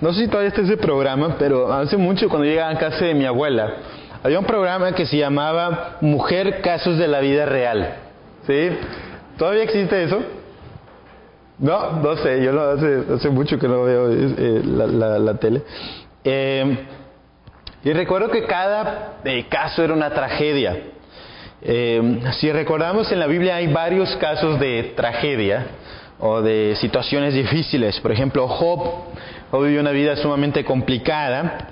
no sé si todavía está ese programa, pero hace mucho cuando llegaba a casa de mi abuela, había un programa que se llamaba Mujer Casos de la Vida Real. ¿Sí? ¿Todavía existe eso? No, no sé, yo no, hace, mucho que no veo eh, la, tele. Eh, y recuerdo que cada eh, caso era una tragedia. si recordamos en la Biblia hay varios casos de tragedia o de situaciones difíciles. Por ejemplo, Job, Job vivió una vida sumamente complicada,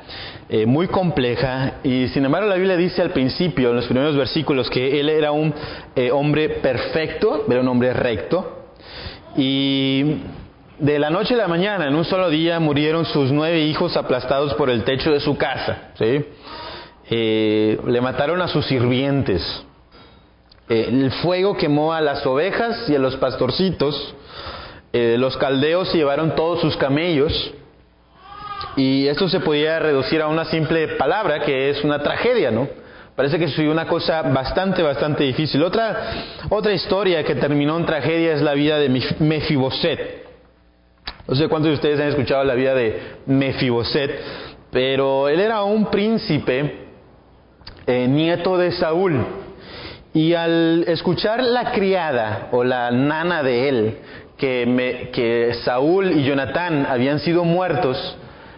muy compleja, y sin embargo la Biblia dice al principio, en los primeros versículos, que él era un hombre perfecto, era un hombre recto, y de la noche a la mañana, en un solo día, murieron sus nueve hijos aplastados por el techo de su casa. ¿sí? Eh, le mataron a sus sirvientes. Eh, el fuego quemó a las ovejas y a los pastorcitos. Eh, los caldeos llevaron todos sus camellos. Y esto se podía reducir a una simple palabra que es una tragedia, ¿no? Parece que sucedió una cosa bastante, bastante difícil. Otra, otra historia que terminó en tragedia es la vida de Mefiboset. No sé cuántos de ustedes han escuchado la vida de Mefiboset, pero él era un príncipe, eh, nieto de Saúl. Y al escuchar la criada o la nana de él, que, que Saúl y Jonatán habían sido muertos,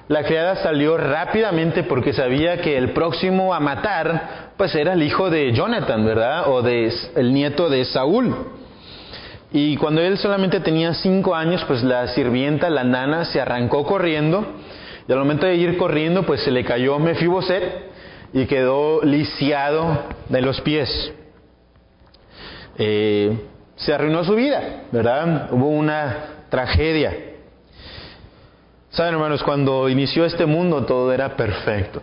la criada salió rápidamente porque sabía que el próximo a matar, pues era el hijo de Jonathan, ¿verdad? O de el nieto de Saúl. Y cuando él solamente tenía cinco años, pues la sirvienta, la nana, se arrancó corriendo. Y al momento de ir corriendo, pues se le cayó Mefiboset y quedó lisiado de los pies. Eh, se arruinó su vida, ¿verdad? Hubo una tragedia. Saben, hermanos, cuando inició este mundo todo era perfecto.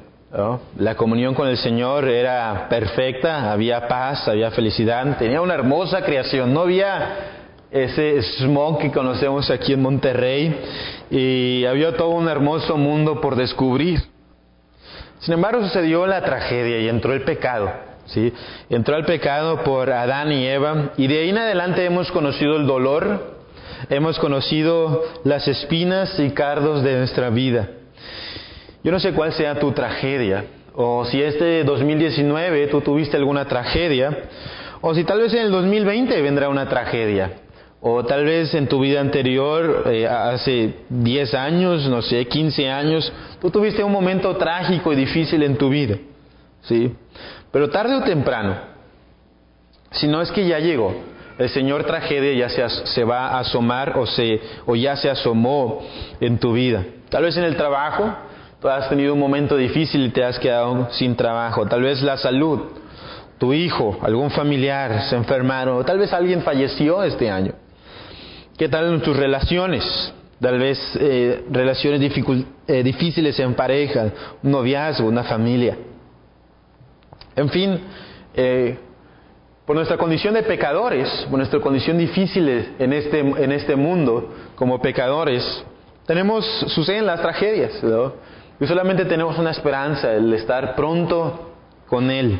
La comunión con el Señor era perfecta, había paz, había felicidad, tenía una hermosa creación, no había ese smog que conocemos aquí en Monterrey y había todo un hermoso mundo por descubrir. Sin embargo, sucedió la tragedia y entró el pecado. ¿sí? Entró el pecado por Adán y Eva y de ahí en adelante hemos conocido el dolor, hemos conocido las espinas y cardos de nuestra vida. Yo no sé cuál sea tu tragedia, o si este 2019 tú tuviste alguna tragedia, o si tal vez en el 2020 vendrá una tragedia, o tal vez en tu vida anterior, eh, hace 10 años, no sé, 15 años, tú tuviste un momento trágico y difícil en tu vida, ¿sí? Pero tarde o temprano, si no es que ya llegó, el Señor tragedia ya se, se va a asomar o, se, o ya se asomó en tu vida. Tal vez en el trabajo, tú has tenido un momento difícil y te has quedado sin trabajo. Tal vez la salud, tu hijo, algún familiar se enfermaron, o tal vez alguien falleció este año. ¿Qué tal en tus relaciones? Tal vez eh, relaciones eh, difíciles en pareja, un noviazgo, una familia. En fin, eh, por nuestra condición de pecadores, por nuestra condición difícil en este, en este mundo como pecadores, tenemos, suceden las tragedias, Y solamente tenemos una esperanza, el estar pronto con Él.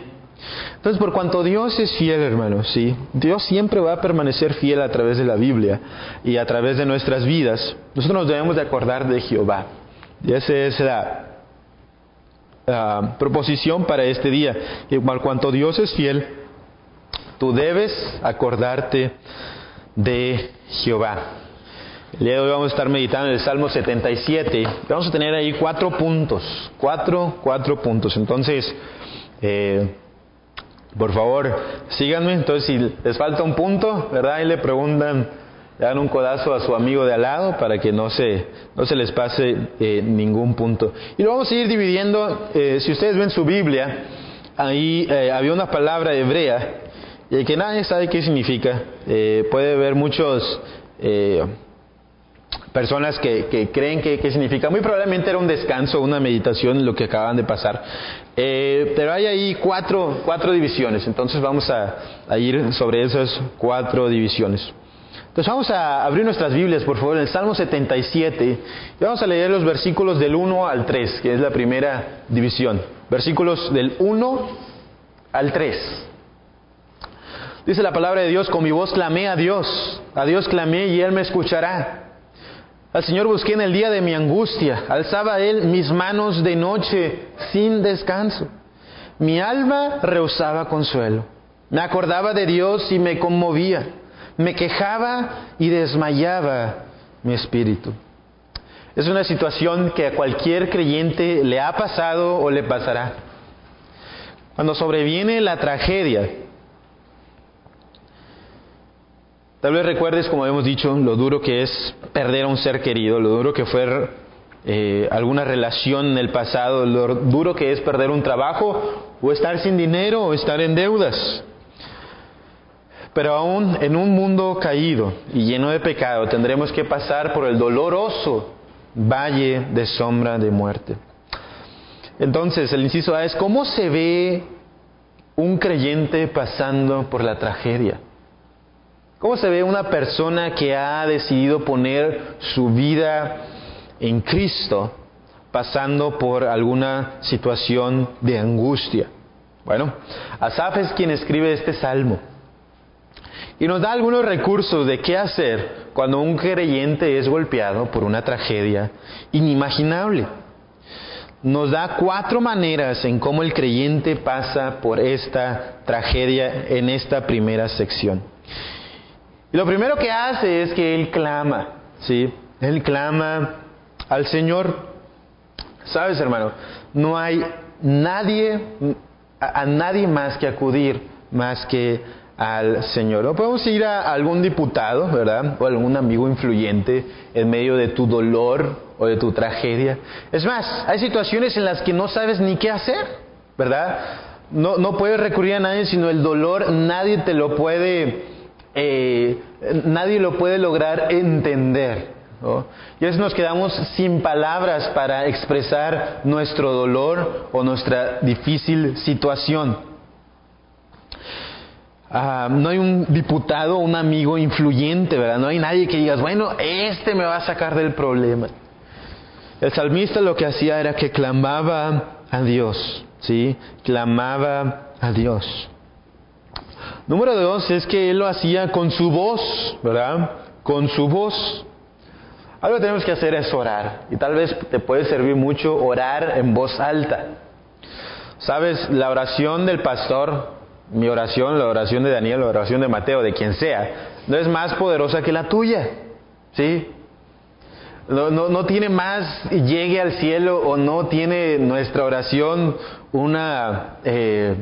Entonces, por cuanto Dios es fiel, hermanos, ¿sí? Dios siempre va a permanecer fiel a través de la Biblia y a través de nuestras vidas. Nosotros nos debemos de acordar de Jehová. Y esa es la, proposición para este día. Por cuanto Dios es fiel, tú debes acordarte de Jehová. El día de hoy vamos a estar meditando en el Salmo 77. Vamos a tener ahí cuatro puntos, cuatro, cuatro puntos. Entonces, eh, por favor, síganme. Entonces, si les falta un punto, ¿verdad? Y le preguntan, le dan un codazo a su amigo de al lado para que no se, no se les pase eh, ningún punto. Y lo vamos a ir dividiendo. Eh, si ustedes ven su Biblia, ahí había una palabra hebrea y que nadie sabe qué significa. Eh, puede haber muchos eh, personas que, creen que, significa. Muy probablemente era un descanso, una meditación, lo que acaban de pasar. Eh, pero hay ahí cuatro, cuatro divisiones, entonces vamos a, a, ir sobre esas cuatro divisiones. Entonces vamos a abrir nuestras Biblias, por favor, en el Salmo 77, y vamos a leer los versículos del 1 al 3, que es la primera división. Versículos del 1 al 3. Dice la palabra de Dios, con mi voz clamé a Dios, a Dios clamé y Él me escuchará. Al Señor busqué en el día de mi angustia, alzaba Él mis manos de noche sin descanso. Mi alma rehusaba consuelo. Me acordaba de Dios y me conmovía. Me quejaba y desmayaba mi espíritu. Es una situación que a cualquier creyente le ha pasado o le pasará. Cuando sobreviene la tragedia, tal vez recuerdes, como hemos dicho, lo duro que es perder a un ser querido, lo duro que fue eh, alguna relación en el pasado, lo duro que es perder un trabajo o estar sin dinero o estar en deudas. Pero aún en un mundo caído y lleno de pecado tendremos que pasar por el doloroso valle de sombra de muerte. Entonces, el inciso A es, ¿cómo se ve un creyente pasando por la tragedia? ¿Cómo se ve una persona que ha decidido poner su vida en Cristo pasando por alguna situación de angustia? Bueno, Asaf es quien escribe este salmo y nos da algunos recursos de qué hacer cuando un creyente es golpeado por una tragedia inimaginable nos da cuatro maneras en cómo el creyente pasa por esta tragedia en esta primera sección. Y lo primero que hace es que él clama, ¿sí? Él clama al Señor. Sabes, hermano, no hay nadie, a, nadie más que acudir más que al Señor. No podemos ir a algún diputado, ¿verdad? O algún amigo influyente en medio de tu dolor o de tu tragedia. Es más, hay situaciones en las que no sabes ni qué hacer, ¿verdad? No, no puedes recurrir a nadie, sino el dolor nadie te lo puede, eh, nadie lo puede lograr entender. Y a veces nos quedamos sin palabras para expresar nuestro dolor o nuestra difícil situación. Ah, no hay un diputado, un amigo influyente, ¿verdad? No hay nadie que digas, bueno, este me va a sacar del problema. El salmista lo que hacía era que clamaba a Dios, ¿sí? Clamaba a Dios. Número dos es que él lo hacía con su voz, ¿verdad? Con su voz. Algo que tenemos que hacer es orar. Y tal vez te puede servir mucho orar en voz alta. Sabes, la oración del pastor mi oración, la oración de Daniel, la oración de Mateo, de quien sea, no es más poderosa que la tuya. ¿Sí? No, no, tiene más llegue al cielo o no tiene nuestra oración una, eh,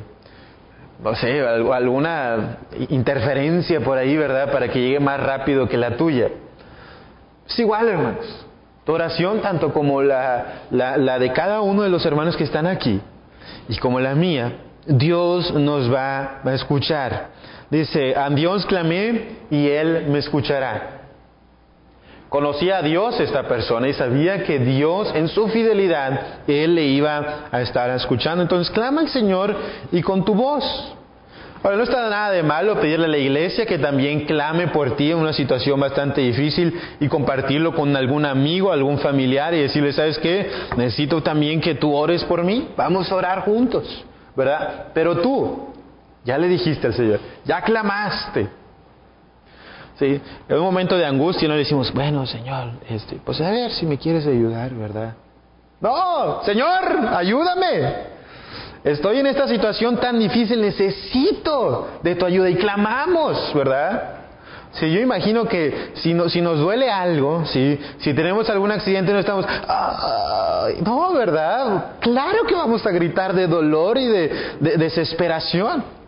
no sé, alguna interferencia por ahí, ¿verdad? Para que llegue más rápido que la tuya. Es igual, hermanos. Tu oración, tanto como la, la, la de cada uno de los hermanos que están aquí, y como la mía, Dios nos va a escuchar. Dice, a Dios clamé y Él me escuchará. Conocía a Dios esta persona y sabía que Dios en su fidelidad, Él le iba a estar escuchando. Entonces clama al Señor y con tu voz. Ahora, no está nada de malo pedirle a la iglesia que también clame por ti en una situación bastante difícil y compartirlo con algún amigo, algún familiar y decirle, ¿sabes qué? Necesito también que tú ores por mí. Vamos a orar juntos. ¿verdad? Pero tú, ya le dijiste al Señor, ya clamaste. ¿Sí? Un momento de angustia no le decimos, bueno, Señor, este, pues a ver si me quieres ayudar, ¿verdad? No, Señor, ayúdame. Estoy en esta situación tan difícil, necesito de tu ayuda y clamamos, ¿verdad? Si yo imagino que si, no, si nos duele algo, si, si tenemos algún accidente, no estamos, no, ¿verdad? Claro que vamos a gritar de dolor y de, desesperación.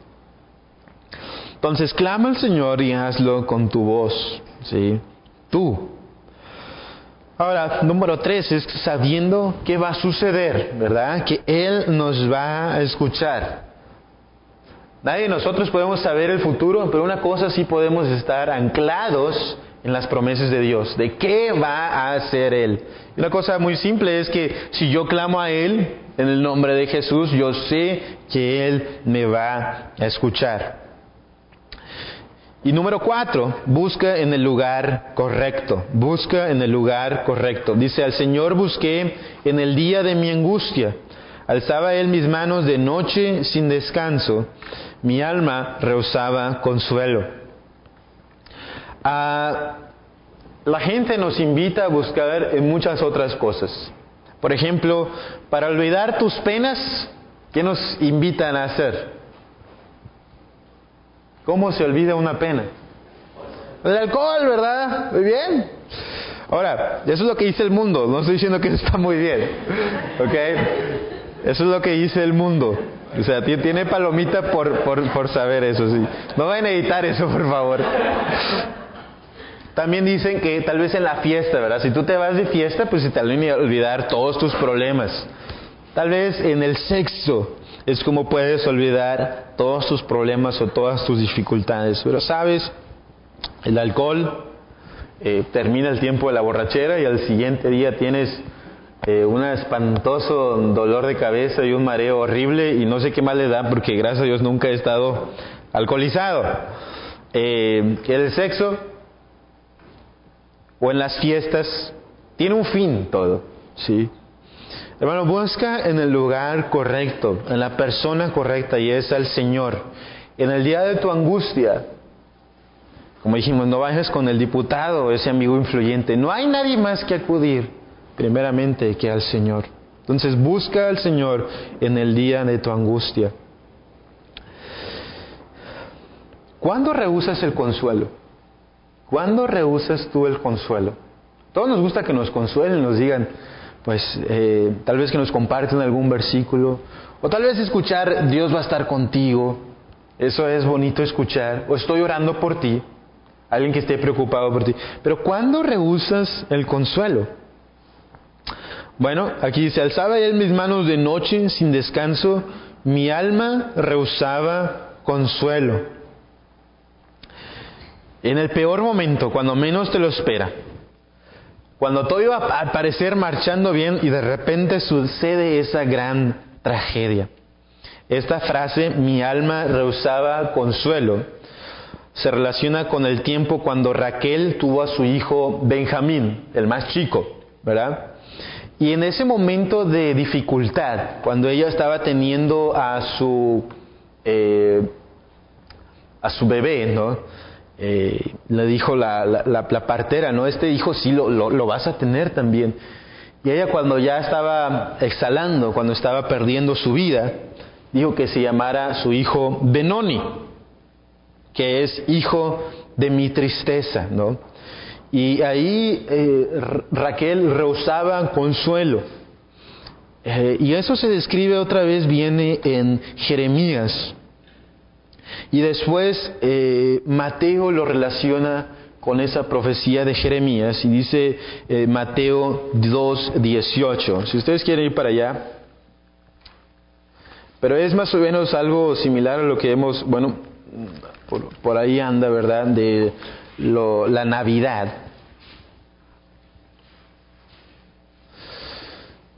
Entonces clama al Señor y hazlo con tu voz, ¿sí? Tú. Ahora, número tres es sabiendo qué va a suceder, ¿verdad? Que Él nos va a escuchar. Nadie de nosotros podemos saber el futuro, pero una cosa sí podemos estar anclados en las promesas de Dios, de qué va a hacer Él. Una cosa muy simple es que si yo clamo a Él en el nombre de Jesús, yo sé que Él me va a escuchar. Y número cuatro, busca en el lugar correcto, busca en el lugar correcto. Dice, al Señor busqué en el día de mi angustia, alzaba Él mis manos de noche sin descanso mi alma rehusaba consuelo. Ah, la gente nos invita a buscar en muchas otras cosas. Por ejemplo, para olvidar tus penas, ¿qué nos invitan a hacer? ¿Cómo se olvida una pena? El alcohol, ¿verdad? Muy bien. Ahora, eso es lo que dice el mundo, no estoy diciendo que está muy bien. ¿Ok? Eso es lo que dice el mundo. O sea, tiene palomita por, por, por saber eso, sí. No vayan a editar eso, por favor. También dicen que tal vez en la fiesta, ¿verdad? Si tú te vas de fiesta, pues se te van a olvidar todos tus problemas. Tal vez en el sexo es como puedes olvidar todos tus problemas o todas tus dificultades. Pero sabes, el alcohol eh, termina el tiempo de la borrachera y al siguiente día tienes eh, un espantoso dolor de cabeza y un mareo horrible y no sé qué más le da porque gracias a Dios nunca he estado alcoholizado. Eh, el sexo o en las fiestas tiene un fin todo, ¿sí? Hermano, busca en el lugar correcto, en la persona correcta y es al Señor. En el día de tu angustia, como dijimos, no vayas con el diputado, ese amigo influyente. No hay nadie más que acudir, primeramente, que al Señor. Entonces busca al Señor en el día de tu angustia. ¿Cuándo rehusas el consuelo? ¿Cuándo rehusas tú el consuelo? Todos nos gusta que nos consuelen, nos digan, pues eh, tal vez que nos comparten algún versículo, o tal vez escuchar Dios va a estar contigo, eso es bonito escuchar, o estoy orando por ti, alguien que esté preocupado por ti, pero ¿cuándo rehusas el consuelo? Bueno, aquí dice, alzaba él mis manos de noche sin descanso, mi alma rehusaba consuelo. En el peor momento, cuando menos te lo espera, cuando todo iba a parecer marchando bien y de repente sucede esa gran tragedia. Esta frase, mi alma rehusaba consuelo, se relaciona con el tiempo cuando Raquel tuvo a su hijo Benjamín, el más chico, ¿verdad? Y en ese momento de dificultad, cuando ella estaba teniendo a su, eh, a su bebé, ¿no? Eh, le dijo la, la, partera, ¿no? Este hijo sí lo, lo, vas a tener también. Y ella cuando ya estaba exhalando, cuando estaba perdiendo su vida, dijo que se llamara su hijo Benoni, que es hijo de mi tristeza, ¿no? Y ahí eh, Raquel rehusaba consuelo. Eh, y eso se describe otra vez, viene en Jeremías y después eh, Mateo lo relaciona con esa profecía de Jeremías y dice eh, Mateo 2.18. Si ustedes quieren ir para allá. Pero es más o menos algo similar a lo que hemos, bueno, por, ahí anda, ¿verdad? De la Navidad.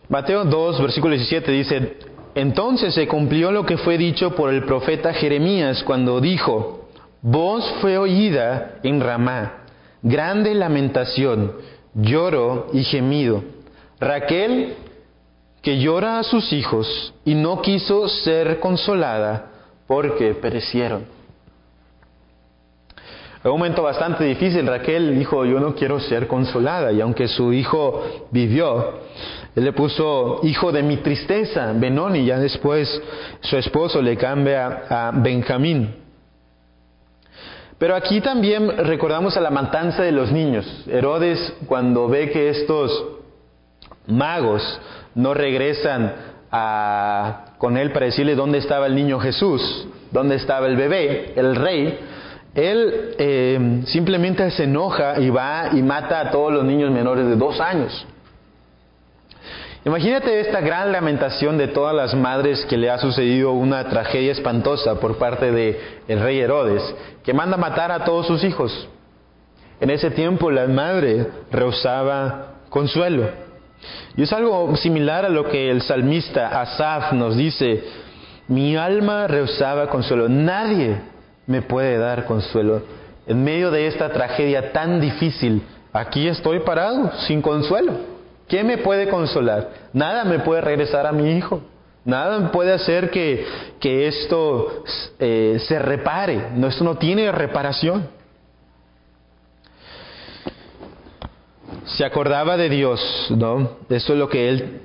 Mateo 2, versículo 17 dice, entonces se cumplió lo que fue dicho por el profeta Jeremías cuando dijo, voz fue oída en Ramá, grande lamentación, lloro y gemido. Raquel, que llora a sus hijos y no quiso ser consolada porque perecieron. Un momento bastante difícil, Raquel dijo, yo no quiero ser consolada, y aunque su hijo vivió, él le puso hijo de mi tristeza, Benoni, ya después su esposo le cambia a Benjamín. Pero aquí también recordamos a la matanza de los niños. Herodes, cuando ve que estos magos no regresan con él para decirle dónde estaba el niño Jesús, dónde estaba el bebé, el rey, él eh, simplemente se enoja y va y mata a todos los niños menores de dos años. Imagínate esta gran lamentación de todas las madres que le ha sucedido una tragedia espantosa por parte de el rey Herodes, que manda matar a todos sus hijos. En ese tiempo la madre rehusaba consuelo. Y es algo similar a lo que el salmista Asaf nos dice, mi alma rehusaba consuelo, nadie me puede dar consuelo. En medio de esta tragedia tan difícil, aquí estoy parado, sin consuelo. ¿Qué me puede consolar? Nada me puede regresar a mi hijo. Nada puede hacer que, que esto eh, se repare. No, esto no tiene reparación. se acordaba de Dios, ¿no? Eso es lo que él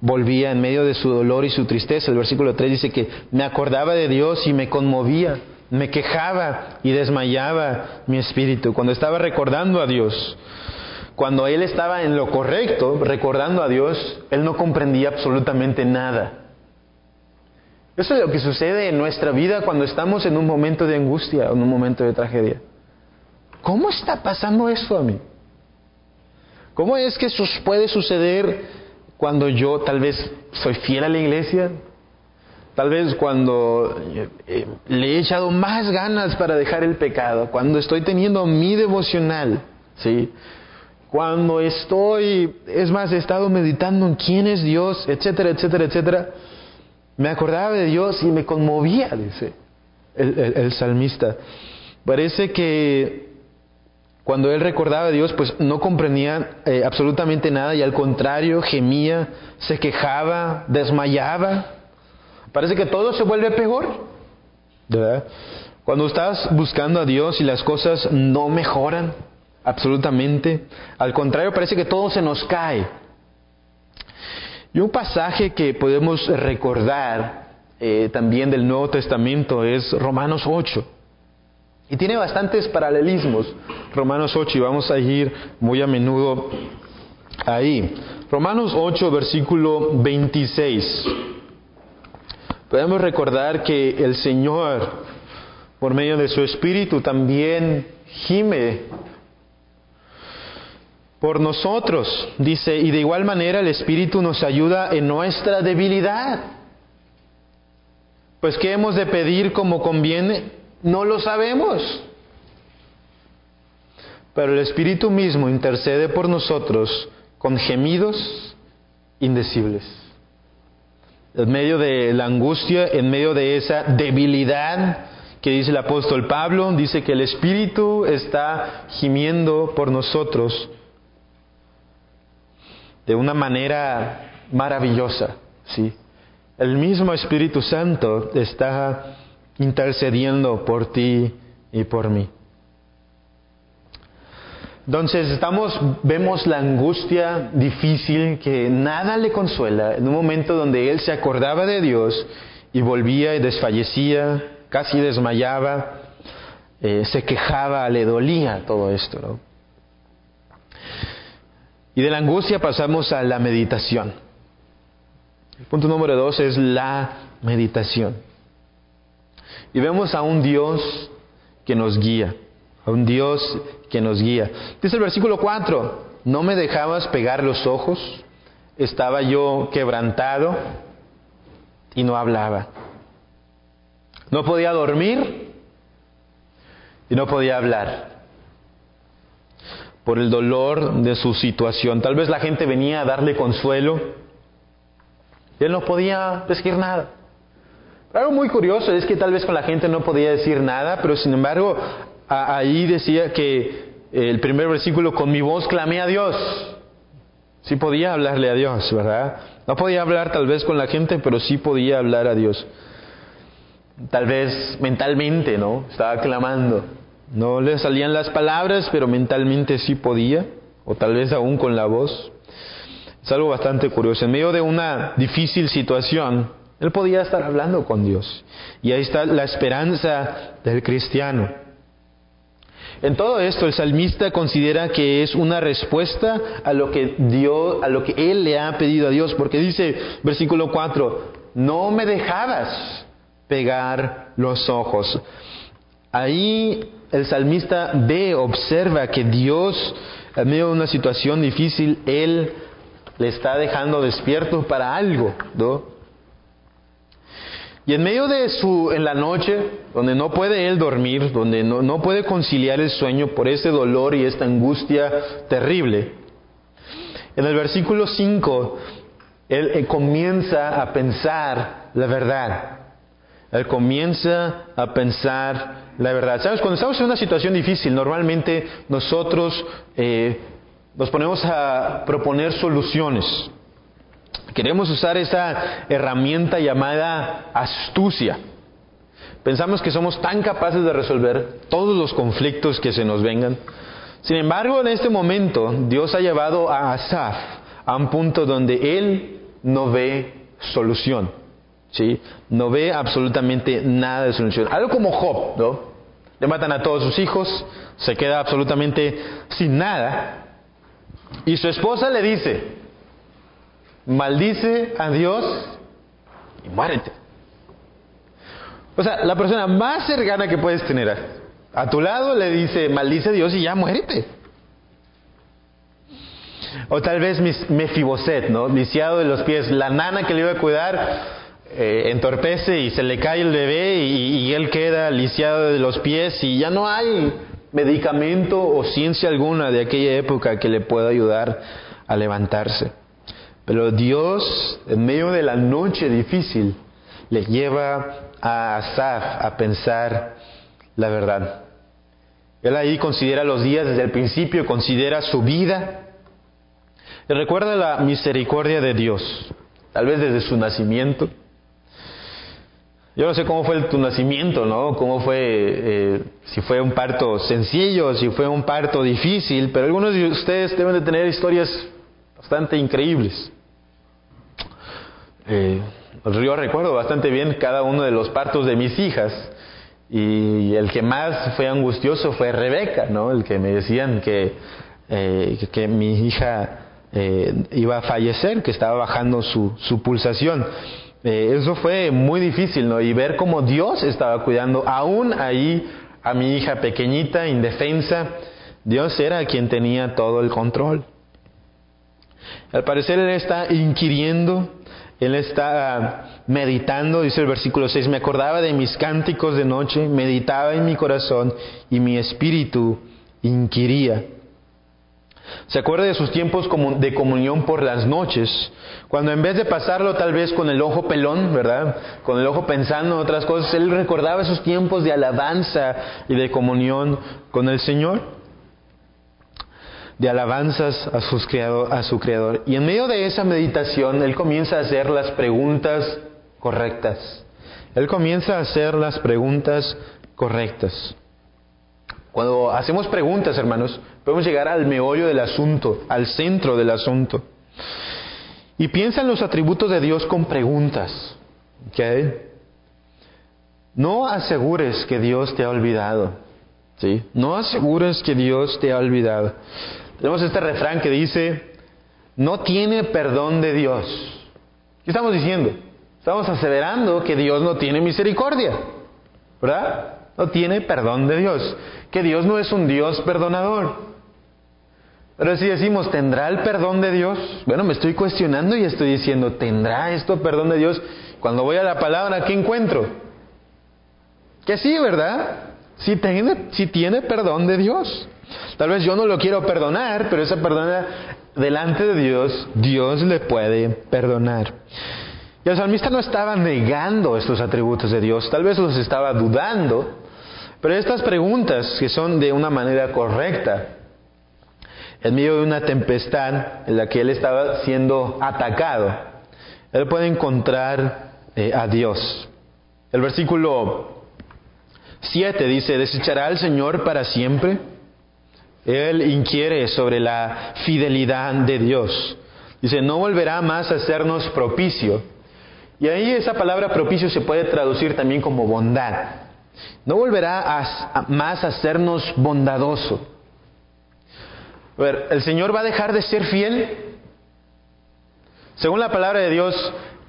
volvía en medio de su dolor y su tristeza. El versículo 3 dice que me acordaba de Dios y me conmovía, me quejaba y desmayaba mi espíritu. Cuando estaba recordando a Dios, cuando él estaba en lo correcto, recordando a Dios, él no comprendía absolutamente nada. Eso es lo que sucede en nuestra vida cuando estamos en un momento de angustia en un momento de tragedia. ¿Cómo está pasando esto a mí? ¿Cómo es que eso puede suceder cuando yo tal vez soy fiel a la iglesia? Tal vez cuando eh, le he echado más ganas para dejar el pecado, cuando estoy teniendo mi devocional, ¿sí? Cuando estoy, es más, he estado meditando en quién es Dios, etcétera, etcétera, etcétera. Me acordaba de Dios y me conmovía, dice el salmista. Parece que cuando él recordaba a Dios, pues no comprendía eh, absolutamente nada y al contrario gemía, se quejaba, desmayaba. Parece que todo se vuelve peor. ¿verdad? Cuando estás buscando a Dios y las cosas no mejoran absolutamente, al contrario parece que todo se nos cae. Y un pasaje que podemos recordar eh, también del Nuevo Testamento es Romanos 8. Y tiene bastantes paralelismos, Romanos 8, y vamos a ir muy a menudo ahí. Romanos 8, versículo 26. Podemos recordar que el Señor, por medio de su Espíritu, también gime por nosotros, dice, y de igual manera el Espíritu nos ayuda en nuestra debilidad. Pues ¿qué hemos de pedir como conviene? No lo sabemos. Pero el Espíritu mismo intercede por nosotros con gemidos indecibles. En medio de la angustia, en medio de esa debilidad que dice el apóstol Pablo, dice que el Espíritu está gimiendo por nosotros de una manera maravillosa, ¿sí? El mismo Espíritu Santo está intercediendo por ti y por mí. Entonces estamos, vemos la angustia difícil que nada le consuela en un momento donde él se acordaba de Dios y volvía y desfallecía, casi desmayaba, eh, se quejaba, le dolía todo esto. ¿no? Y de la angustia pasamos a la meditación. El punto número dos es la meditación. Y vemos a un Dios que nos guía, a un Dios que nos guía. Dice el versículo 4, no me dejabas pegar los ojos, estaba yo quebrantado y no hablaba. No podía dormir y no podía hablar por el dolor de su situación. Tal vez la gente venía a darle consuelo y él no podía decir nada. Algo muy curioso es que tal vez con la gente no podía decir nada, pero sin embargo ahí decía que el primer versículo, con mi voz clamé a Dios. Sí podía hablarle a Dios, ¿verdad? No podía hablar tal vez con la gente, pero sí podía hablar a Dios. Tal vez mentalmente, ¿no? Estaba clamando. No le salían las palabras, pero mentalmente sí podía, o tal vez aún con la voz. Es algo bastante curioso. En medio de una difícil situación, él podía estar hablando con Dios. Y ahí está la esperanza del cristiano. En todo esto el salmista considera que es una respuesta a lo que Dios, a lo que él le ha pedido a Dios, porque dice versículo 4, no me dejabas pegar los ojos. Ahí el salmista ve, observa que Dios, en medio de una situación difícil, él le está dejando despierto para algo, ¿no? Y en medio de su, en la noche, donde no puede él dormir, donde no, no puede conciliar el sueño por ese dolor y esta angustia terrible, en el versículo 5, él, él comienza a pensar la verdad. Él comienza a pensar la verdad. ¿Sabes? Cuando estamos en una situación difícil, normalmente nosotros eh, nos ponemos a proponer soluciones. Queremos usar esa herramienta llamada astucia. Pensamos que somos tan capaces de resolver todos los conflictos que se nos vengan. Sin embargo, en este momento, Dios ha llevado a Asaf a un punto donde él no ve solución. ¿sí? No ve absolutamente nada de solución. Algo como Job, ¿no? Le matan a todos sus hijos, se queda absolutamente sin nada. Y su esposa le dice, maldice a Dios y muérete. O sea, la persona más cercana que puedes tener a, tu lado le dice, maldice a Dios y ya muérete. O tal vez Mefiboset, ¿no? Lisiado de los pies, la nana que le iba a cuidar eh, entorpece y se le cae el bebé y, él queda lisiado de los pies y ya no hay medicamento o ciencia alguna de aquella época que le pueda ayudar a levantarse. Pero Dios, en medio de la noche difícil, le lleva a Asaf a pensar la verdad. Él ahí considera los días desde el principio, considera su vida, y recuerda la misericordia de Dios, tal vez desde su nacimiento. Yo no sé cómo fue tu nacimiento, ¿no? Cómo fue, eh, si fue un parto sencillo, si fue un parto difícil, pero algunos de ustedes deben de tener historias bastante increíbles. Eh, yo recuerdo bastante bien cada uno de los partos de mis hijas y el que más fue angustioso fue Rebeca, ¿no? El que me decían que, eh, que mi hija eh, iba a fallecer, que estaba bajando su, su pulsación. Eso fue muy difícil, ¿no? Y ver cómo Dios estaba cuidando aún ahí a mi hija pequeñita, indefensa. Dios era quien tenía todo el control. Al parecer Él está inquiriendo él está meditando, dice el versículo 6, me acordaba de mis cánticos de noche, meditaba en mi corazón y mi espíritu inquiría. Se acuerda de sus tiempos de comunión por las noches, cuando en vez de pasarlo tal vez con el ojo pelón, ¿verdad? Con el ojo pensando en otras cosas, él recordaba esos tiempos de alabanza y de comunión con el Señor de alabanzas a, a su Creador. Y en medio de esa meditación, Él comienza a hacer las preguntas correctas. Él comienza a hacer las preguntas correctas. Cuando hacemos preguntas, hermanos, podemos llegar al meollo del asunto, al centro del asunto. Y piensa en los atributos de Dios con preguntas. No asegures que Dios te ha olvidado. ¿sí? No asegures que Dios te ha olvidado. Tenemos este refrán que dice, no tiene perdón de Dios. ¿Qué estamos diciendo? Estamos aseverando que Dios no tiene misericordia, ¿verdad? No tiene perdón de Dios, que Dios no es un Dios perdonador. Pero si decimos, ¿tendrá el perdón de Dios? Bueno, me estoy cuestionando y estoy diciendo, ¿tendrá esto perdón de Dios? Cuando voy a la palabra, ¿qué encuentro? Que sí, ¿verdad? Si tiene, si tiene perdón de Dios. Tal vez yo no lo quiero perdonar, pero esa perdona delante de Dios, Dios le puede perdonar. Y el salmista no estaba negando estos atributos de Dios, tal vez los estaba dudando, pero estas preguntas que son de una manera correcta, en medio de una tempestad en la que él estaba siendo atacado, él puede encontrar eh, a Dios. El versículo 7 dice, ¿desechará el Señor para siempre? Él inquiere sobre la fidelidad de Dios. Dice, no volverá más a hacernos propicio. Y ahí esa palabra propicio se puede traducir también como bondad. No volverá más a hacernos bondadoso. A ver, ¿el Señor va a dejar de ser fiel? Según la palabra de Dios,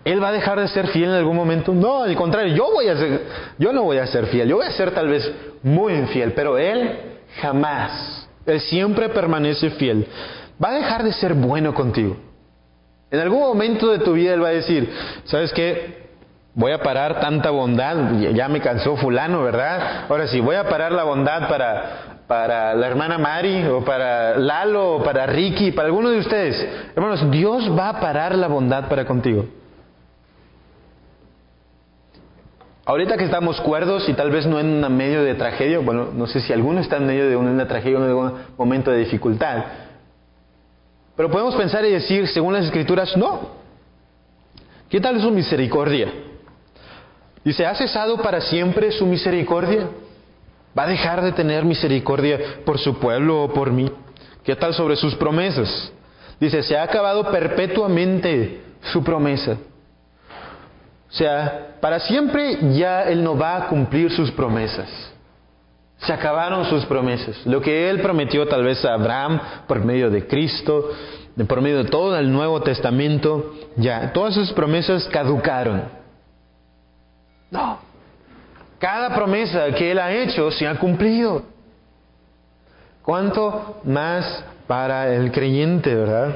¿Él va a dejar de ser fiel en algún momento? No, al contrario, yo voy a ser, yo no voy a ser fiel, yo voy a ser tal vez muy infiel, pero Él jamás. Él siempre permanece fiel. Va a dejar de ser bueno contigo. En algún momento de tu vida Él va a decir, ¿sabes qué? Voy a parar tanta bondad, ya me cansó fulano, ¿verdad? Ahora sí, voy a parar la bondad para, para la hermana Mari, o para Lalo, o para Ricky, para alguno de ustedes. Hermanos, Dios va a parar la bondad para contigo. Ahorita que estamos cuerdos y tal vez no en medio de tragedia, bueno, no sé si alguno está en medio de una tragedia o en algún momento de dificultad, pero podemos pensar y decir, según las escrituras, no. ¿Qué tal su misericordia? Dice, ¿ha cesado para siempre su misericordia? ¿Va a dejar de tener misericordia por su pueblo o por mí? ¿Qué tal sobre sus promesas? Dice, se ha acabado perpetuamente su promesa. O sea, para siempre ya Él no va a cumplir sus promesas. Se acabaron sus promesas. Lo que Él prometió tal vez a Abraham por medio de Cristo, por medio de todo el Nuevo Testamento, ya, todas sus promesas caducaron. No. Cada promesa que Él ha hecho se ha cumplido. ¿Cuánto más para el creyente, verdad?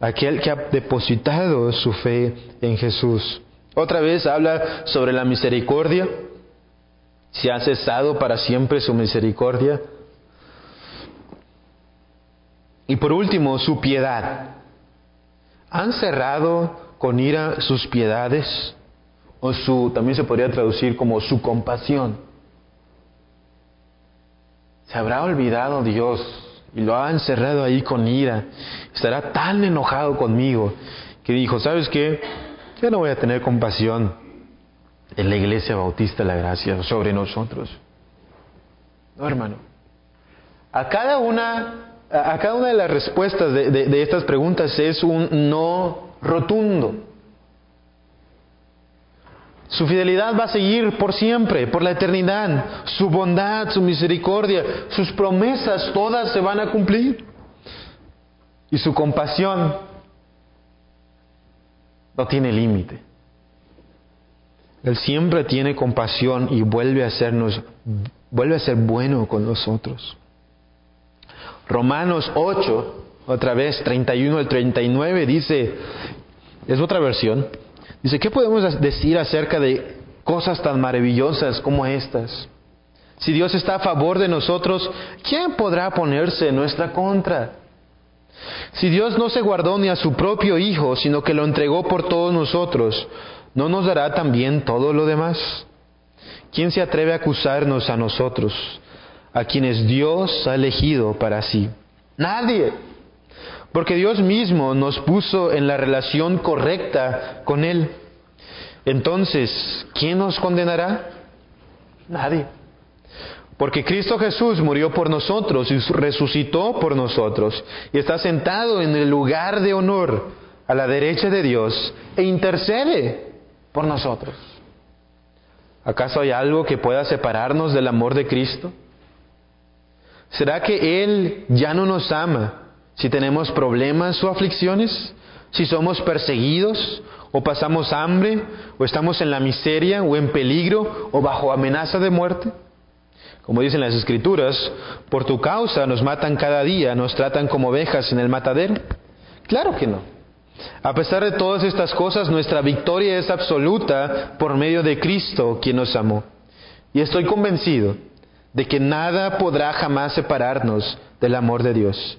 Aquel que ha depositado su fe en Jesús. Otra vez habla sobre la misericordia. Si ha cesado para siempre su misericordia. Y por último, su piedad. ¿Han cerrado con ira sus piedades? O su, también se podría traducir como su compasión. ¿Se habrá olvidado Dios y lo ha encerrado ahí con ira? Estará tan enojado conmigo que dijo, ¿sabes qué? Yo no voy a tener compasión en la iglesia bautista la gracia sobre nosotros. No, hermano. A cada una, a cada una de las respuestas de, de estas preguntas es un no rotundo. Su fidelidad va a seguir por siempre, por la eternidad. Su bondad, su misericordia, sus promesas, todas se van a cumplir. Y su compasión no tiene límite. Él siempre tiene compasión y vuelve a hacernos, vuelve a ser bueno con nosotros. Romanos 8, otra vez, 31 al 39, dice, es otra versión, Dice, ¿qué podemos decir acerca de cosas tan maravillosas como estas? Si Dios está a favor de nosotros, ¿quién podrá ponerse en nuestra contra? Si Dios no se guardó ni a su propio Hijo, sino que lo entregó por todos nosotros, ¿no nos dará también todo lo demás? ¿Quién se atreve a acusarnos a nosotros, a quienes Dios ha elegido para sí? Nadie. Porque Dios mismo nos puso en la relación correcta con Él. Entonces, ¿quién nos condenará? Nadie. Porque Cristo Jesús murió por nosotros y resucitó por nosotros y está sentado en el lugar de honor a la derecha de Dios e intercede por nosotros. ¿Acaso hay algo que pueda separarnos del amor de Cristo? ¿Será que Él ya no nos ama si tenemos problemas o aflicciones, si somos perseguidos o pasamos hambre o estamos en la miseria o en peligro o bajo amenaza de muerte. Como dicen las escrituras, por tu causa nos matan cada día, nos tratan como ovejas en el matadero. Claro que no. A pesar de todas estas cosas, nuestra victoria es absoluta por medio de Cristo, quien nos amó. Y estoy convencido de que nada podrá jamás separarnos del amor de Dios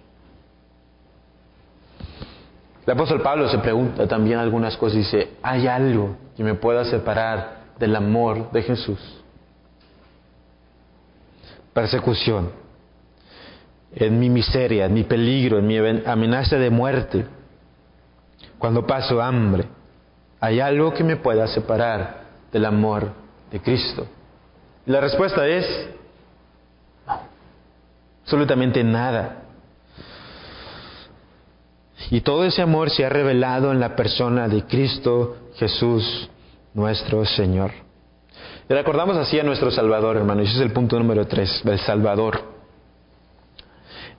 El apóstol Pablo se pregunta también algunas cosas y dice, ¿hay algo que me pueda separar del amor de Jesús? Persecución, en mi miseria, en mi peligro, en mi amenaza de muerte, cuando paso hambre, ¿hay algo que me pueda separar del amor de Cristo? Y la respuesta es, no, absolutamente nada. Y todo ese amor se ha revelado en la persona de Cristo Jesús, nuestro Señor. Y recordamos así a nuestro Salvador, hermano. Ese es el punto número tres, el Salvador.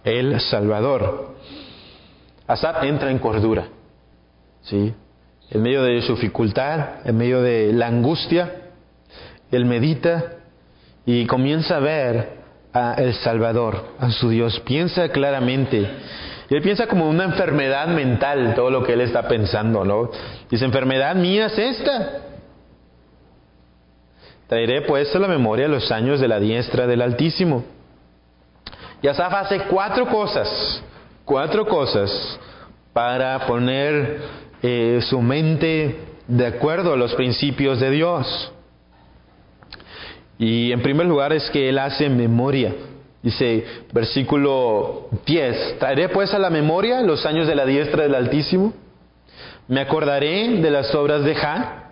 El Salvador. Asap entra en cordura. ¿Sí? En medio de su dificultad, en medio de la angustia, él medita y comienza a ver a el Salvador, a su Dios. Piensa claramente y él piensa como una enfermedad mental todo lo que él está pensando, ¿no? Dice, enfermedad mía es esta. Traeré pues a la memoria los años de la diestra del Altísimo. Y Asaf hace cuatro cosas, cuatro cosas para poner eh, su mente de acuerdo a los principios de Dios. Y en primer lugar es que él hace memoria. Dice, versículo 10, traeré pues a la memoria los años de la diestra del Altísimo. Me acordaré de las obras de Ja.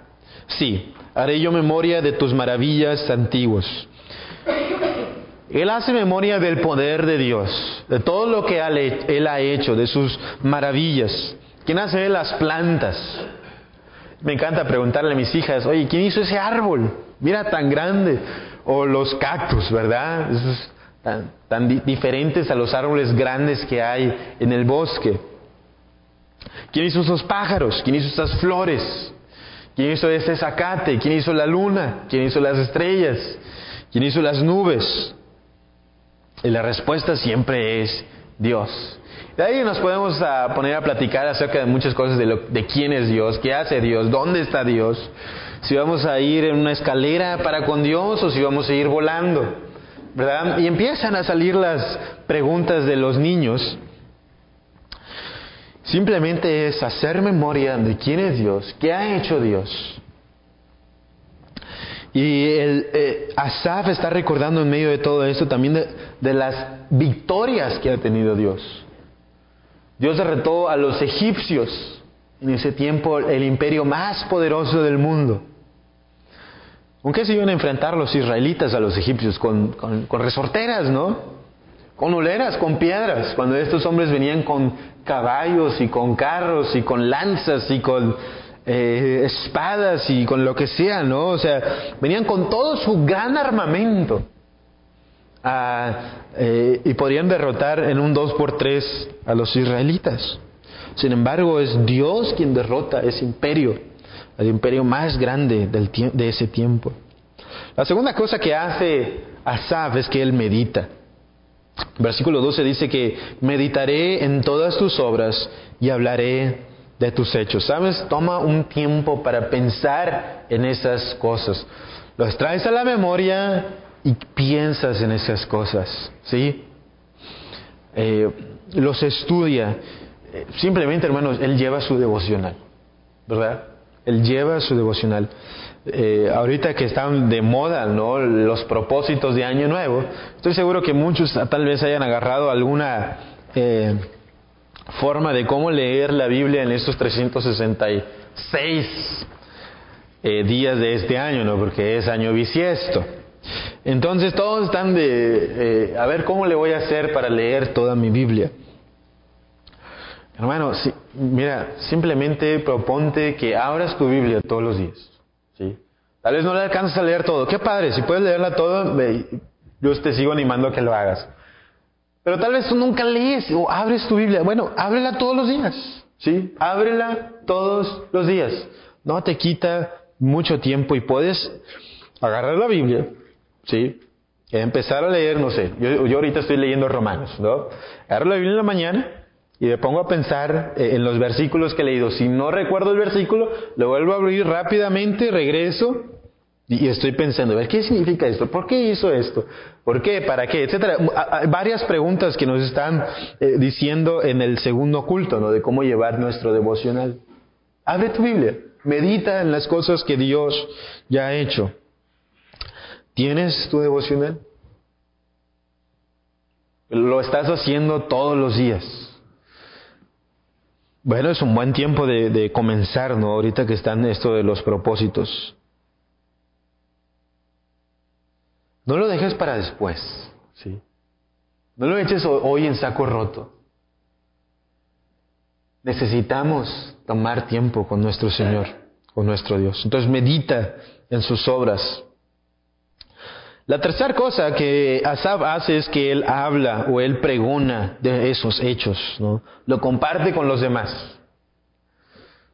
Sí, haré yo memoria de tus maravillas antiguas. Él hace memoria del poder de Dios, de todo lo que Él ha hecho, de sus maravillas. ¿Quién hace las plantas? Me encanta preguntarle a mis hijas, oye, ¿quién hizo ese árbol? Mira, tan grande. O los cactus, ¿verdad? Tan, diferentes a los árboles grandes que hay en el bosque. ¿Quién hizo esos pájaros? ¿Quién hizo esas flores? ¿Quién hizo ese zacate? ¿Quién hizo la luna? ¿Quién hizo las estrellas? ¿Quién hizo las nubes? Y la respuesta siempre es Dios. De ahí nos podemos ah, poner a platicar acerca de muchas cosas de, de quién es Dios, qué hace Dios, dónde está Dios, si vamos a ir en una escalera para con Dios o si vamos a ir volando. ¿Verdad? Y empiezan a salir las preguntas de los niños. Simplemente es hacer memoria de quién es Dios, qué ha hecho Dios. Y el, eh, Asaf está recordando en medio de todo esto también de, de las victorias que ha tenido Dios. Dios derrotó a los egipcios en ese tiempo, el imperio más poderoso del mundo. ¿Con qué se iban a enfrentar los israelitas a los egipcios? Con, resorteras, ¿no? Con oleras, con piedras. Cuando estos hombres venían con caballos y con carros y con lanzas y con eh, espadas y con lo que sea, ¿no? O sea, venían con todo su gran armamento. Ah, eh, y podrían derrotar en un dos por tres a los israelitas. Sin embargo, es Dios quien derrota ese imperio el imperio más grande del de ese tiempo. La segunda cosa que hace Asaf es que él medita. Versículo 12 dice que meditaré en todas tus obras y hablaré de tus hechos. ¿Sabes? Toma un tiempo para pensar en esas cosas. Los traes a la memoria y piensas en esas cosas. ¿Sí? Eh, los estudia. Eh, simplemente, hermanos, él lleva su devocional. ¿Verdad? Él lleva su devocional. Eh, ahorita que están de moda ¿no? los propósitos de Año Nuevo, estoy seguro que muchos tal vez hayan agarrado alguna eh, forma de cómo leer la Biblia en estos 366 eh, días de este año, ¿no? porque es año bisiesto. Entonces todos están de, a ver cómo le voy a hacer para leer toda mi Biblia. Hermano, mira, simplemente proponte que abras tu Biblia todos los días. ¿sí? Tal vez no le alcanzas a leer todo. Qué padre, si puedes leerla todo, yo te sigo animando a que lo hagas. Pero tal vez tú nunca lees o abres tu Biblia. Bueno, ábrela todos los días. ¿sí? Ábrela todos los días. No te quita mucho tiempo y puedes agarrar la Biblia, ¿sí? empezar a leer, no sé, yo, yo ahorita estoy leyendo Romanos, ¿no? Agarro la Biblia en la mañana y me pongo a pensar eh, en los versículos que he leído. Si no recuerdo el versículo, lo vuelvo a abrir rápidamente, regreso y estoy pensando, a ¿qué significa esto? ¿Por qué hizo esto? ¿Por qué? ¿Para qué? Etcétera. Varias preguntas que nos están eh, diciendo en el segundo culto, ¿no? De cómo llevar nuestro devocional. Abre tu Biblia, medita en las cosas que Dios ya ha hecho. ¿Tienes tu devocional? Lo estás haciendo todos los días. Bueno, es un buen tiempo de, comenzar, ¿no? Ahorita que están esto de los propósitos. No lo dejes para después, ¿sí? No lo eches hoy en saco roto. Necesitamos tomar tiempo con nuestro Señor, con nuestro Dios. Entonces medita en sus obras. La tercera cosa que Asaf hace es que él habla o él pregona de esos hechos, ¿no? Lo comparte con los demás.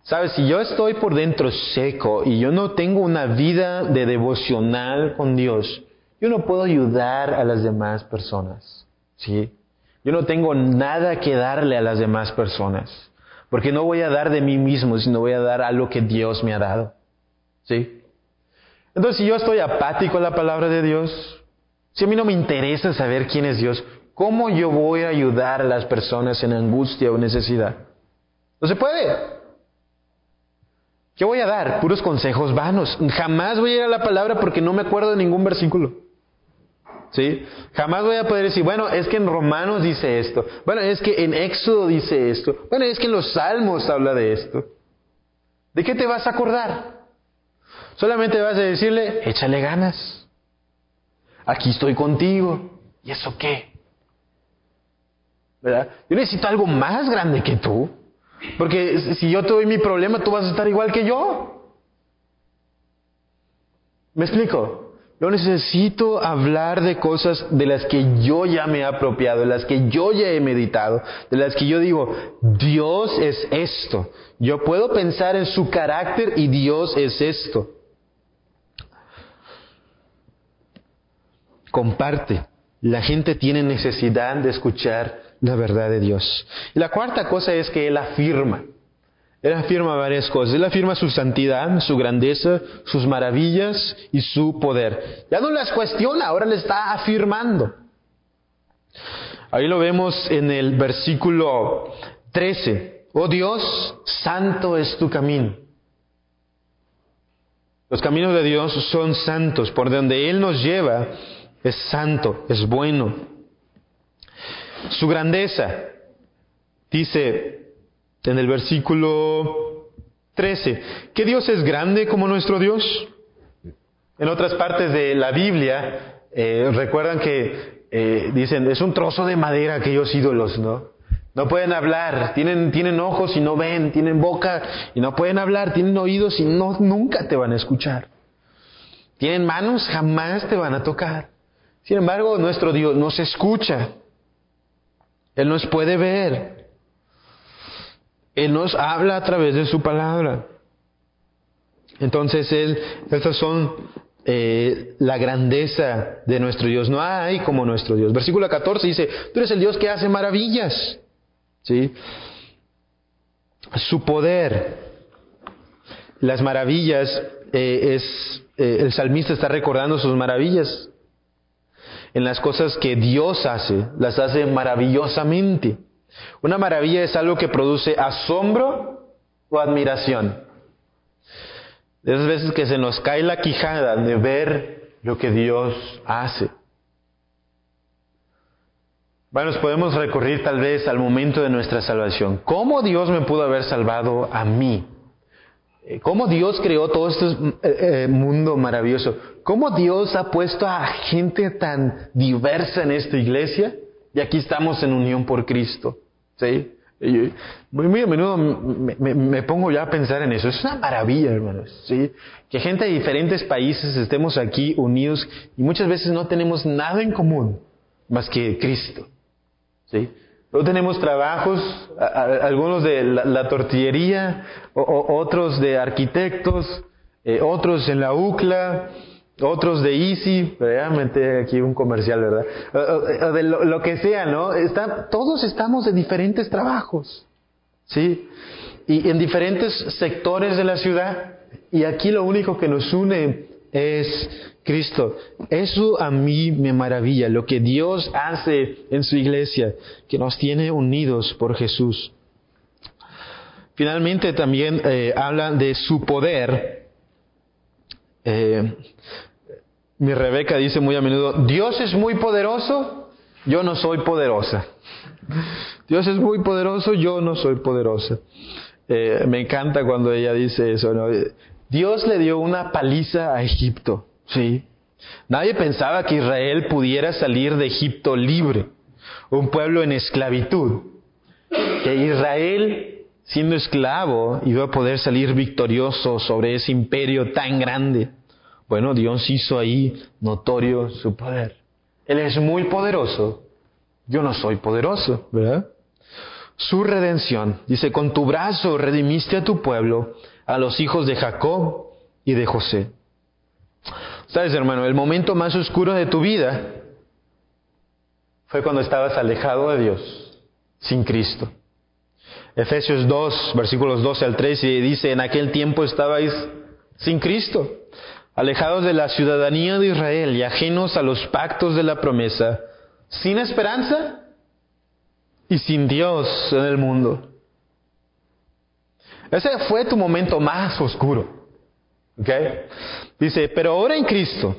Sabes, si yo estoy por dentro seco y yo no tengo una vida de devocional con Dios, yo no puedo ayudar a las demás personas, ¿sí? Yo no tengo nada que darle a las demás personas, porque no voy a dar de mí mismo, sino voy a dar a lo que Dios me ha dado, ¿sí? Entonces, si yo estoy apático a la palabra de Dios, si a mí no me interesa saber quién es Dios, ¿Cómo yo voy a ayudar a las personas en angustia o necesidad? No se puede. ¿Qué voy a dar? Puros consejos vanos. Jamás voy a ir a la palabra porque no me acuerdo de ningún versículo. ¿Sí? Jamás voy a poder decir, bueno, es que en Romanos dice esto. Bueno, es que en Éxodo dice esto. Bueno, es que en los Salmos habla de esto. ¿De qué te vas a acordar? Solamente vas a decirle, échale ganas. Aquí estoy contigo. ¿Y eso qué? ¿Verdad? Yo necesito algo más grande que tú. Porque si yo te doy mi problema, tú vas a estar igual que yo. ¿Me explico? Yo necesito hablar de cosas de las que yo ya me he apropiado, de las que yo ya he meditado, de las que yo digo, Dios es esto. Yo puedo pensar en su carácter y Dios es esto. Comparte. La gente tiene necesidad de escuchar la verdad de Dios. Y la cuarta cosa es que Él afirma. Él afirma varias cosas. Él afirma su santidad, su grandeza, sus maravillas y su poder. Ya no las cuestiona, ahora le está afirmando. Ahí lo vemos en el versículo 13. Oh Dios, santo es tu camino. Los caminos de Dios son santos. Por donde Él nos lleva es santo, es bueno. Su grandeza, dice en el versículo 13, ¿qué Dios es grande como nuestro Dios? En otras partes de la Biblia, eh, recuerdan que eh, dicen, es un trozo de madera aquellos ídolos, ¿no? No pueden hablar, tienen, tienen ojos y no ven, tienen boca y no pueden hablar, tienen oídos y no, nunca te van a escuchar. Tienen manos, jamás te van a tocar. Sin embargo, nuestro Dios nos escucha. Él nos puede ver. Él nos habla a través de su palabra. Entonces, él, estas son eh, la grandeza de nuestro Dios. No hay como nuestro Dios. Versículo 14 dice, tú eres el Dios que hace maravillas. ¿Sí? Su poder, las maravillas, eh, es, eh, el salmista está recordando sus maravillas. En las cosas que Dios hace, las hace maravillosamente. Una maravilla es algo que produce asombro o admiración. Esas veces que se nos cae la quijada de ver lo que Dios hace. Bueno, nos podemos recurrir tal vez al momento de nuestra salvación. ¿Cómo Dios me pudo haber salvado a mí? Eh, ¿Cómo Dios creó todo este eh, eh, mundo maravilloso? ¿Cómo Dios ha puesto a gente tan diversa en esta iglesia? Y aquí estamos en unión por Cristo. ¿Sí? muy, a menudo me, pongo ya a pensar en eso. Es una maravilla, hermanos. ¿sí? Que gente de diferentes países estemos aquí unidos y muchas veces no tenemos nada en común más que Cristo. ¿sí? No tenemos trabajos, algunos de la, tortillería, otros de arquitectos, eh, otros en la UCLA, otros de Easy, meté aquí un comercial, ¿verdad? De lo, que sea, ¿no? Está, todos estamos de diferentes trabajos, ¿sí? Y en diferentes sectores de la ciudad. Y aquí lo único que nos une es Cristo. Eso a mí me maravilla, lo que Dios hace en su iglesia, que nos tiene unidos por Jesús. Finalmente también eh, habla de su poder. Eh, mi Rebeca dice muy a menudo, Dios es muy poderoso, yo no soy poderosa. Dios es muy poderoso, yo no soy poderosa. Eh, me encanta cuando ella dice eso. Dios le dio una paliza a Egipto, ¿sí? Nadie pensaba que Israel pudiera salir de Egipto libre, un pueblo en esclavitud. Que Israel, siendo esclavo, iba a poder salir victorioso sobre ese imperio tan grande. Bueno, Dios hizo ahí notorio su poder. Él es muy poderoso. Yo no soy poderoso, ¿verdad? Su redención, dice, con tu brazo redimiste a tu pueblo, a los hijos de Jacob y de José. Sabes, hermano, el momento más oscuro de tu vida fue cuando estabas alejado de Dios, sin Cristo. Efesios 2, versículos 12 al 13, dice, en aquel tiempo estabais sin Cristo alejados de la ciudadanía de Israel y ajenos a los pactos de la promesa, sin esperanza y sin Dios en el mundo. Ese fue tu momento más oscuro. ¿Ok? Dice, pero ahora en Cristo,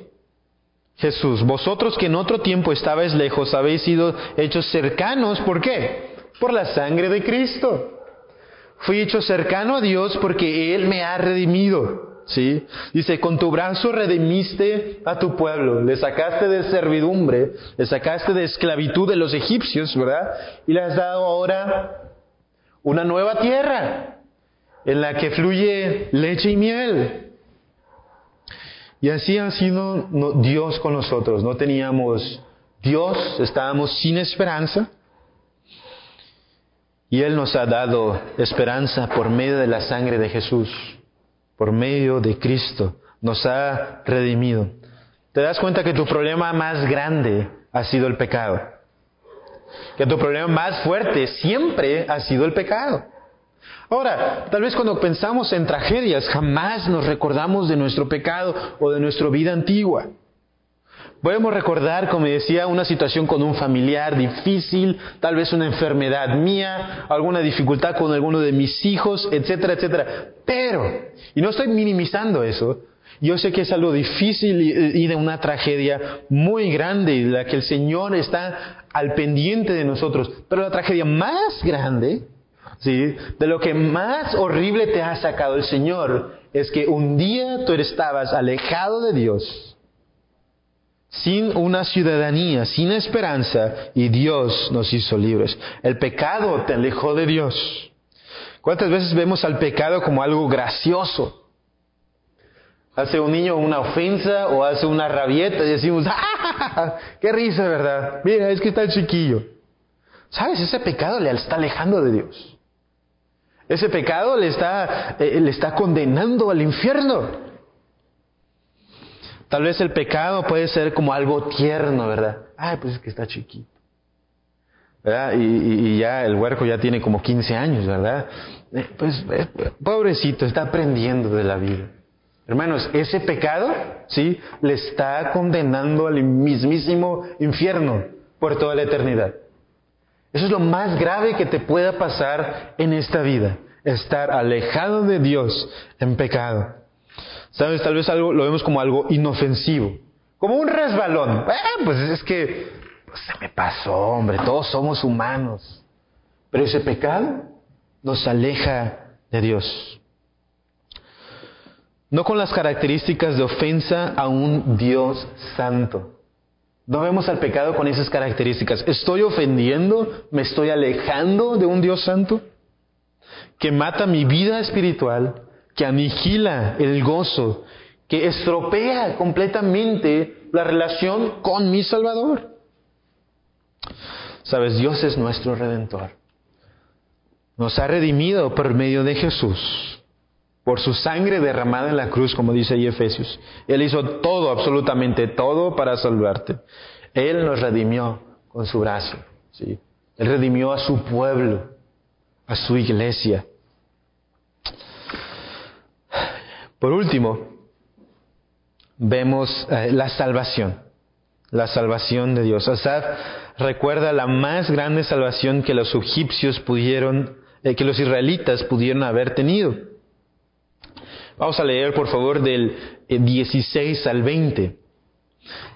Jesús, vosotros que en otro tiempo estabais lejos, habéis sido hechos cercanos. ¿Por qué? Por la sangre de Cristo. Fui hecho cercano a Dios porque Él me ha redimido. ¿Sí? Dice, con tu brazo redimiste a tu pueblo, le sacaste de servidumbre, le sacaste de esclavitud de los egipcios, ¿verdad? Y le has dado ahora una nueva tierra en la que fluye leche y miel. Y así ha sido Dios con nosotros. No teníamos Dios, estábamos sin esperanza. Y Él nos ha dado esperanza por medio de la sangre de Jesús por medio de Cristo, nos ha redimido. Te das cuenta que tu problema más grande ha sido el pecado. Que tu problema más fuerte siempre ha sido el pecado. Ahora, tal vez cuando pensamos en tragedias, jamás nos recordamos de nuestro pecado o de nuestra vida antigua. Podemos recordar, como decía, una situación con un familiar difícil, tal vez una enfermedad mía, alguna dificultad con alguno de mis hijos, etcétera, etcétera. Pero, y no estoy minimizando eso, yo sé que es algo difícil y de una tragedia muy grande, la que el Señor está al pendiente de nosotros. Pero la tragedia más grande, ¿sí? de lo que más horrible te ha sacado el Señor, es que un día tú estabas alejado de Dios sin una ciudadanía, sin esperanza, y Dios nos hizo libres. El pecado te alejó de Dios. ¿Cuántas veces vemos al pecado como algo gracioso? Hace un niño una ofensa o hace una rabieta y decimos, ¡ah! ¡Qué risa, verdad! Mira, es que está chiquillo. ¿Sabes? Ese pecado le está alejando de Dios. Ese pecado le está, eh, le está condenando al infierno. Tal vez el pecado puede ser como algo tierno, ¿verdad? Ay, pues es que está chiquito. ¿Verdad? Y, ya el huerco ya tiene como 15 años, ¿verdad? Eh, pues eh, pobrecito, está aprendiendo de la vida. Hermanos, ese pecado, ¿sí? Le está condenando al mismísimo infierno por toda la eternidad. Eso es lo más grave que te pueda pasar en esta vida, estar alejado de Dios en pecado. ¿Sabes? Tal vez algo lo vemos como algo inofensivo, como un resbalón. Eh, pues es que pues, se me pasó, hombre, todos somos humanos. Pero ese pecado nos aleja de Dios. No con las características de ofensa a un Dios santo. No vemos al pecado con esas características. ¿Estoy ofendiendo? ¿Me estoy alejando de un Dios santo? Que mata mi vida espiritual que aniquila el gozo, que estropea completamente la relación con mi Salvador. Sabes, Dios es nuestro redentor. Nos ha redimido por medio de Jesús, por su sangre derramada en la cruz, como dice ahí Efesios. Él hizo todo, absolutamente todo para salvarte. Él nos redimió con su brazo. ¿sí? Él redimió a su pueblo, a su iglesia. Por último, vemos eh, la salvación, la salvación de Dios. Asaf recuerda la más grande salvación que los egipcios pudieron, eh, que los israelitas pudieron haber tenido. Vamos a leer, por favor, del 16 eh, al 20.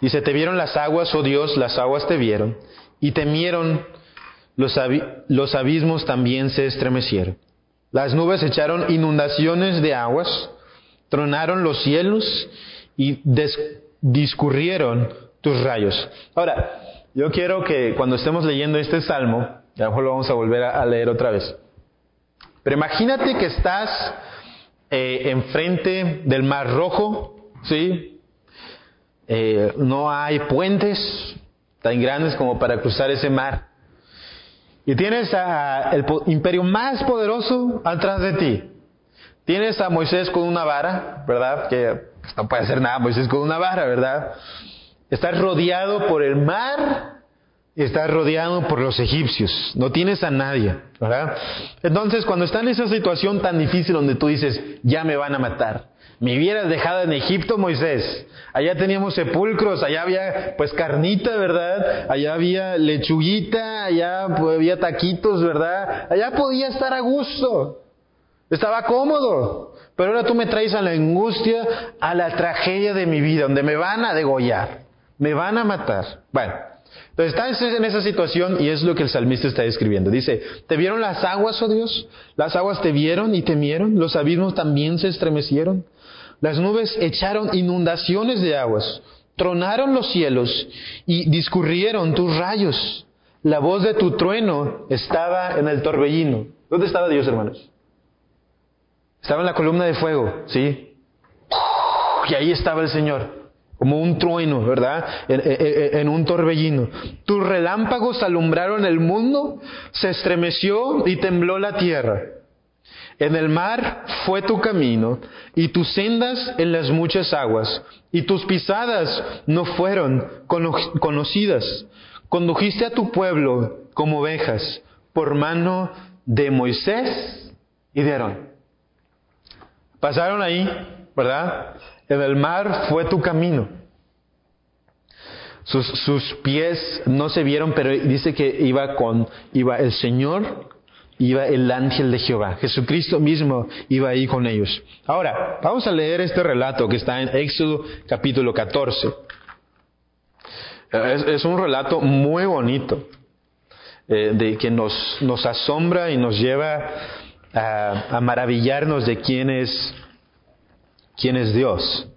Dice, te vieron las aguas, oh Dios, las aguas te vieron, y temieron, los, abismos también se estremecieron. Las nubes echaron inundaciones de aguas, tronaron los cielos y discurrieron tus rayos. Ahora, yo quiero que cuando estemos leyendo este salmo, a lo mejor lo vamos a volver a, leer otra vez, pero imagínate que estás eh, enfrente del Mar Rojo, ¿sí? Eh, no hay puentes tan grandes como para cruzar ese mar. Y tienes al imperio más poderoso atrás de ti. Tienes a Moisés con una vara, ¿verdad? Que no puede hacer nada Moisés con una vara, ¿verdad? Estás rodeado por el mar, Estás rodeado por los egipcios, no tienes a nadie, ¿verdad? Entonces, cuando está en esa situación tan difícil donde tú dices, ya me van a matar, me hubieras dejado en Egipto, Moisés. Allá teníamos sepulcros, allá había pues carnita, ¿verdad? Allá había lechuguita, allá había taquitos, ¿verdad? Allá podía estar a gusto. Estaba cómodo. Pero ahora tú me traes a la angustia, a la tragedia de mi vida, donde me van a degollar, me van a matar. Bueno, estás en esa situación y es lo que el salmista está describiendo. Dice, ¿te vieron las aguas, oh Dios? Las aguas te vieron y temieron, los abismos también se estremecieron. Las nubes echaron inundaciones de aguas, tronaron los cielos y discurrieron tus rayos. La voz de tu trueno estaba en el torbellino. ¿Dónde estaba Dios, hermanos? Estaba en la columna de fuego, ¿sí? Y ahí estaba el Señor, como un trueno, ¿verdad? En, un torbellino. Tus relámpagos alumbraron el mundo, se estremeció y tembló la tierra. En el mar fue tu camino, y tus sendas en las muchas aguas, y tus pisadas no fueron conocidas. Condujiste a tu pueblo como ovejas por mano de Moisés y de Aarón. Pasaron ahí, ¿verdad? En el mar fue tu camino. Sus, sus, pies no se vieron, pero dice que iba con, iba el Señor, iba el ángel de Jehová. Jesucristo mismo iba ahí con ellos. Ahora, vamos a leer este relato que está en Éxodo capítulo 14. Es, un relato muy bonito, eh, de que nos, nos asombra y nos lleva a, maravillarnos de quién es, quién es Dios.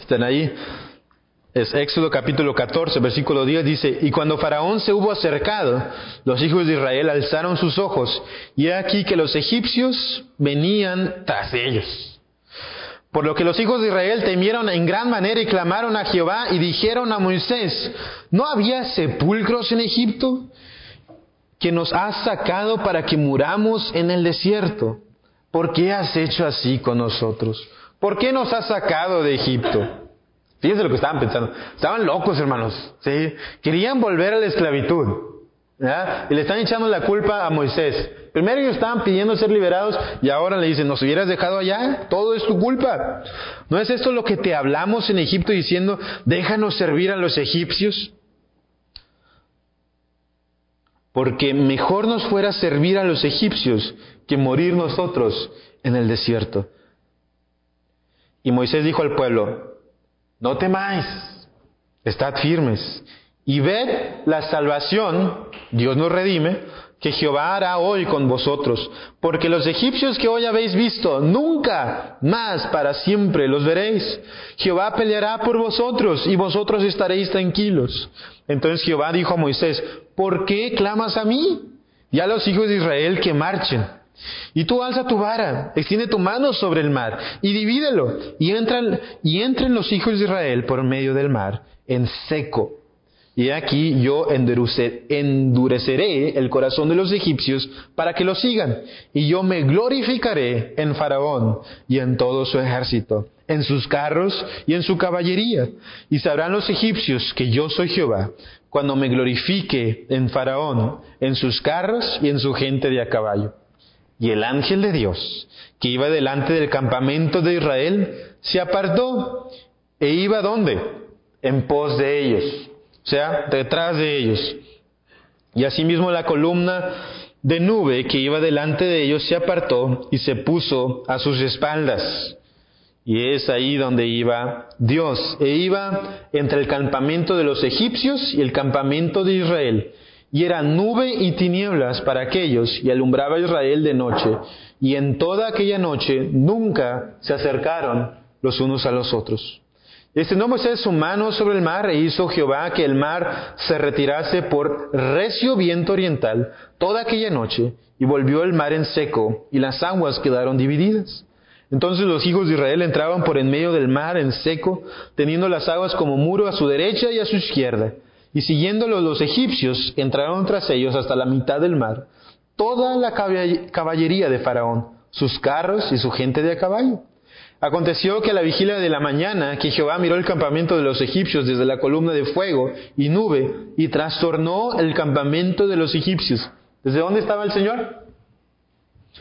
¿Están ahí? Es Éxodo capítulo 14, versículo 10 dice, y cuando Faraón se hubo acercado, los hijos de Israel alzaron sus ojos, y he aquí que los egipcios venían tras ellos. Por lo que los hijos de Israel temieron en gran manera y clamaron a Jehová y dijeron a Moisés, ¿no había sepulcros en Egipto que nos has sacado para que muramos en el desierto? ¿Por qué has hecho así con nosotros? ¿Por qué nos has sacado de Egipto? Fíjense lo que estaban pensando. Estaban locos, hermanos. ¿sí? Querían volver a la esclavitud. Y le están echando la culpa a Moisés. Primero ellos estaban pidiendo ser liberados y ahora le dicen, nos hubieras dejado allá, todo es tu culpa. ¿No es esto lo que te hablamos en Egipto diciendo, déjanos servir a los egipcios? Porque mejor nos fuera servir a los egipcios que morir nosotros en el desierto. Y Moisés dijo al pueblo, no temáis, estad firmes y ved la salvación, Dios nos redime, que Jehová hará hoy con vosotros, porque los egipcios que hoy habéis visto, nunca más para siempre los veréis. Jehová peleará por vosotros y vosotros estaréis tranquilos. Entonces Jehová dijo a Moisés, ¿por qué clamas a mí? Y a los hijos de Israel que marchen. Y tú alza tu vara, extiende tu mano sobre el mar y divídelo, y entran, y entren los hijos de Israel por medio del mar en seco y aquí yo endureceré el corazón de los egipcios para que lo sigan, y yo me glorificaré en Faraón y en todo su ejército, en sus carros y en su caballería, y sabrán los egipcios que yo soy Jehová, cuando me glorifique en Faraón, en sus carros y en su gente de a caballo. Y el ángel de Dios, que iba delante del campamento de Israel, se apartó e iba donde? En pos de ellos sea, detrás de ellos. Y asimismo la columna de nube que iba delante de ellos se apartó y se puso a sus espaldas. Y es ahí donde iba Dios. E iba entre el campamento de los egipcios y el campamento de Israel. Y era nube y tinieblas para aquellos, y alumbraba a Israel de noche. Y en toda aquella noche nunca se acercaron los unos a los otros. Extendió Moisés su mano sobre el mar e hizo Jehová que el mar se retirase por recio viento oriental toda aquella noche y volvió el mar en seco y las aguas quedaron divididas. Entonces los hijos de Israel entraban por en medio del mar en seco, teniendo las aguas como muro a su derecha y a su izquierda. Y siguiéndolos los egipcios entraron tras ellos hasta la mitad del mar, toda la caballería de Faraón, sus carros y su gente de a caballo. Aconteció que a la vigilia de la mañana, que Jehová miró el campamento de los egipcios desde la columna de fuego y nube, y trastornó el campamento de los egipcios. ¿Desde dónde estaba el Señor?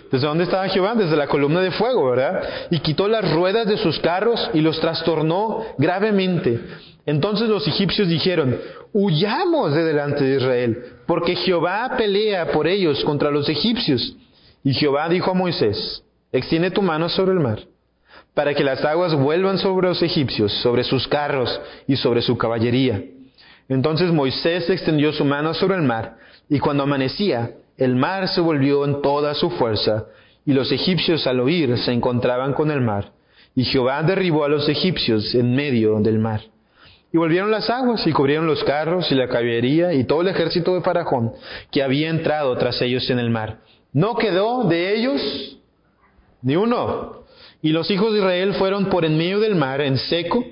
¿Desde dónde estaba Jehová? Desde la columna de fuego, ¿verdad? Y quitó las ruedas de sus carros y los trastornó gravemente. Entonces los egipcios dijeron, huyamos de delante de Israel, porque Jehová pelea por ellos contra los egipcios. Y Jehová dijo a Moisés, extiende tu mano sobre el mar, para que las aguas vuelvan sobre los egipcios, sobre sus carros y sobre su caballería. Entonces Moisés extendió su mano sobre el mar, y cuando amanecía, el mar se volvió en toda su fuerza, y los egipcios al oír se encontraban con el mar, y Jehová derribó a los egipcios en medio del mar. Y volvieron las aguas y cubrieron los carros y la caballería y todo el ejército de Faraón que había entrado tras ellos en el mar. No quedó de ellos ni uno. Y los hijos de Israel fueron por en medio del mar en seco,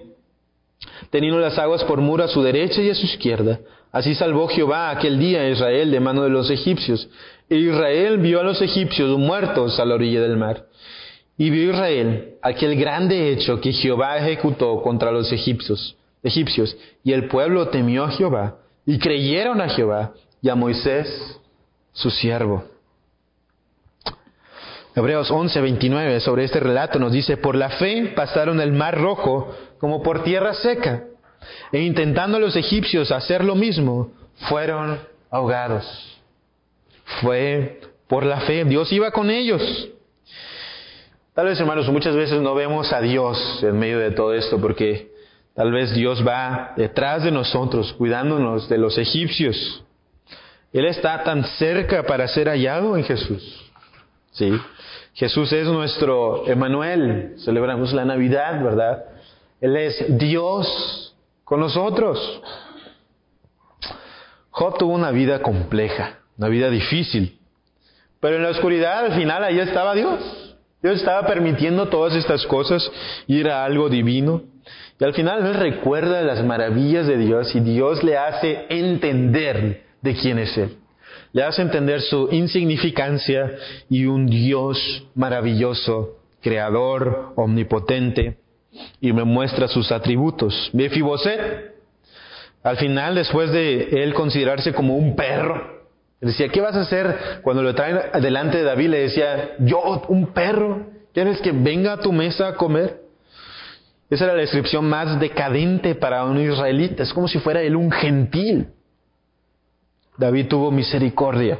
teniendo las aguas por muro a su derecha y a su izquierda. Así salvó Jehová aquel día a Israel de mano de los egipcios. E Israel vio a los egipcios muertos a la orilla del mar. Y vio Israel aquel grande hecho que Jehová ejecutó contra los egipcios, egipcios. Y el pueblo temió a Jehová y creyeron a Jehová y a Moisés, su siervo. Hebreos 11, 29 sobre este relato nos dice, por la fe pasaron el mar rojo como por tierra seca e intentando los egipcios hacer lo mismo, fueron ahogados. Fue por la fe, Dios iba con ellos. Tal vez, hermanos, muchas veces no vemos a Dios en medio de todo esto porque tal vez Dios va detrás de nosotros, cuidándonos de los egipcios. Él está tan cerca para ser hallado en Jesús. Sí. Jesús es nuestro Emanuel. Celebramos la Navidad, ¿verdad? Él es Dios con nosotros. Job tuvo una vida compleja, una vida difícil, pero en la oscuridad al final ahí estaba Dios. Dios estaba permitiendo todas estas cosas y era algo divino. Y al final él recuerda las maravillas de Dios y Dios le hace entender de quién es Él. Le hace entender su insignificancia y un Dios maravilloso, creador, omnipotente y me muestra sus atributos. Mefiboset, al final, después de él considerarse como un perro, decía, ¿qué vas a hacer cuando lo traen delante de David? Le decía, yo, un perro, ¿quieres que venga a tu mesa a comer? Esa era la descripción más decadente para un israelita, es como si fuera él un gentil. David tuvo misericordia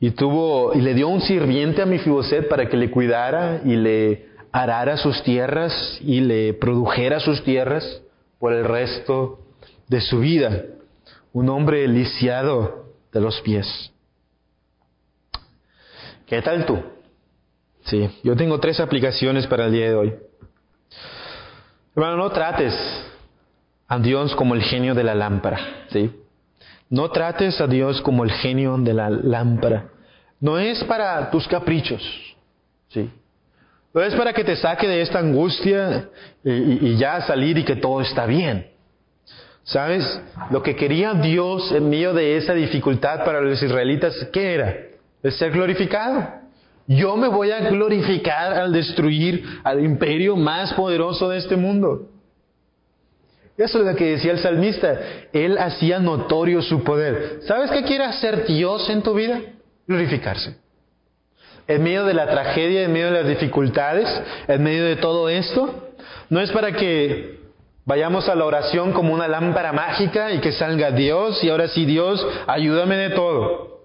y tuvo y le dio un sirviente a Mefiboset para que le cuidara y le arara sus tierras y le produjera sus tierras por el resto de su vida. Un hombre lisiado de los pies. ¿Qué tal tú? Sí, yo tengo tres aplicaciones para el día de hoy. Hermano, no trates a Dios como el genio de la lámpara, ¿sí? No trates a Dios como el genio de la lámpara. No es para tus caprichos, ¿sí? No es para que te saque de esta angustia y, ya salir y que todo está bien. ¿Sabes? Lo que quería Dios en medio de esa dificultad para los israelitas, ¿qué era? Ser glorificado. Yo me voy a glorificar al destruir al imperio más poderoso de este mundo. Eso es lo que decía el salmista. Él hacía notorio su poder. ¿Sabes qué quiere hacer Dios en tu vida? Glorificarse en medio de la tragedia, en medio de las dificultades, en medio de todo esto, no es para que vayamos a la oración como una lámpara mágica y que salga Dios y ahora sí Dios, ayúdame de todo.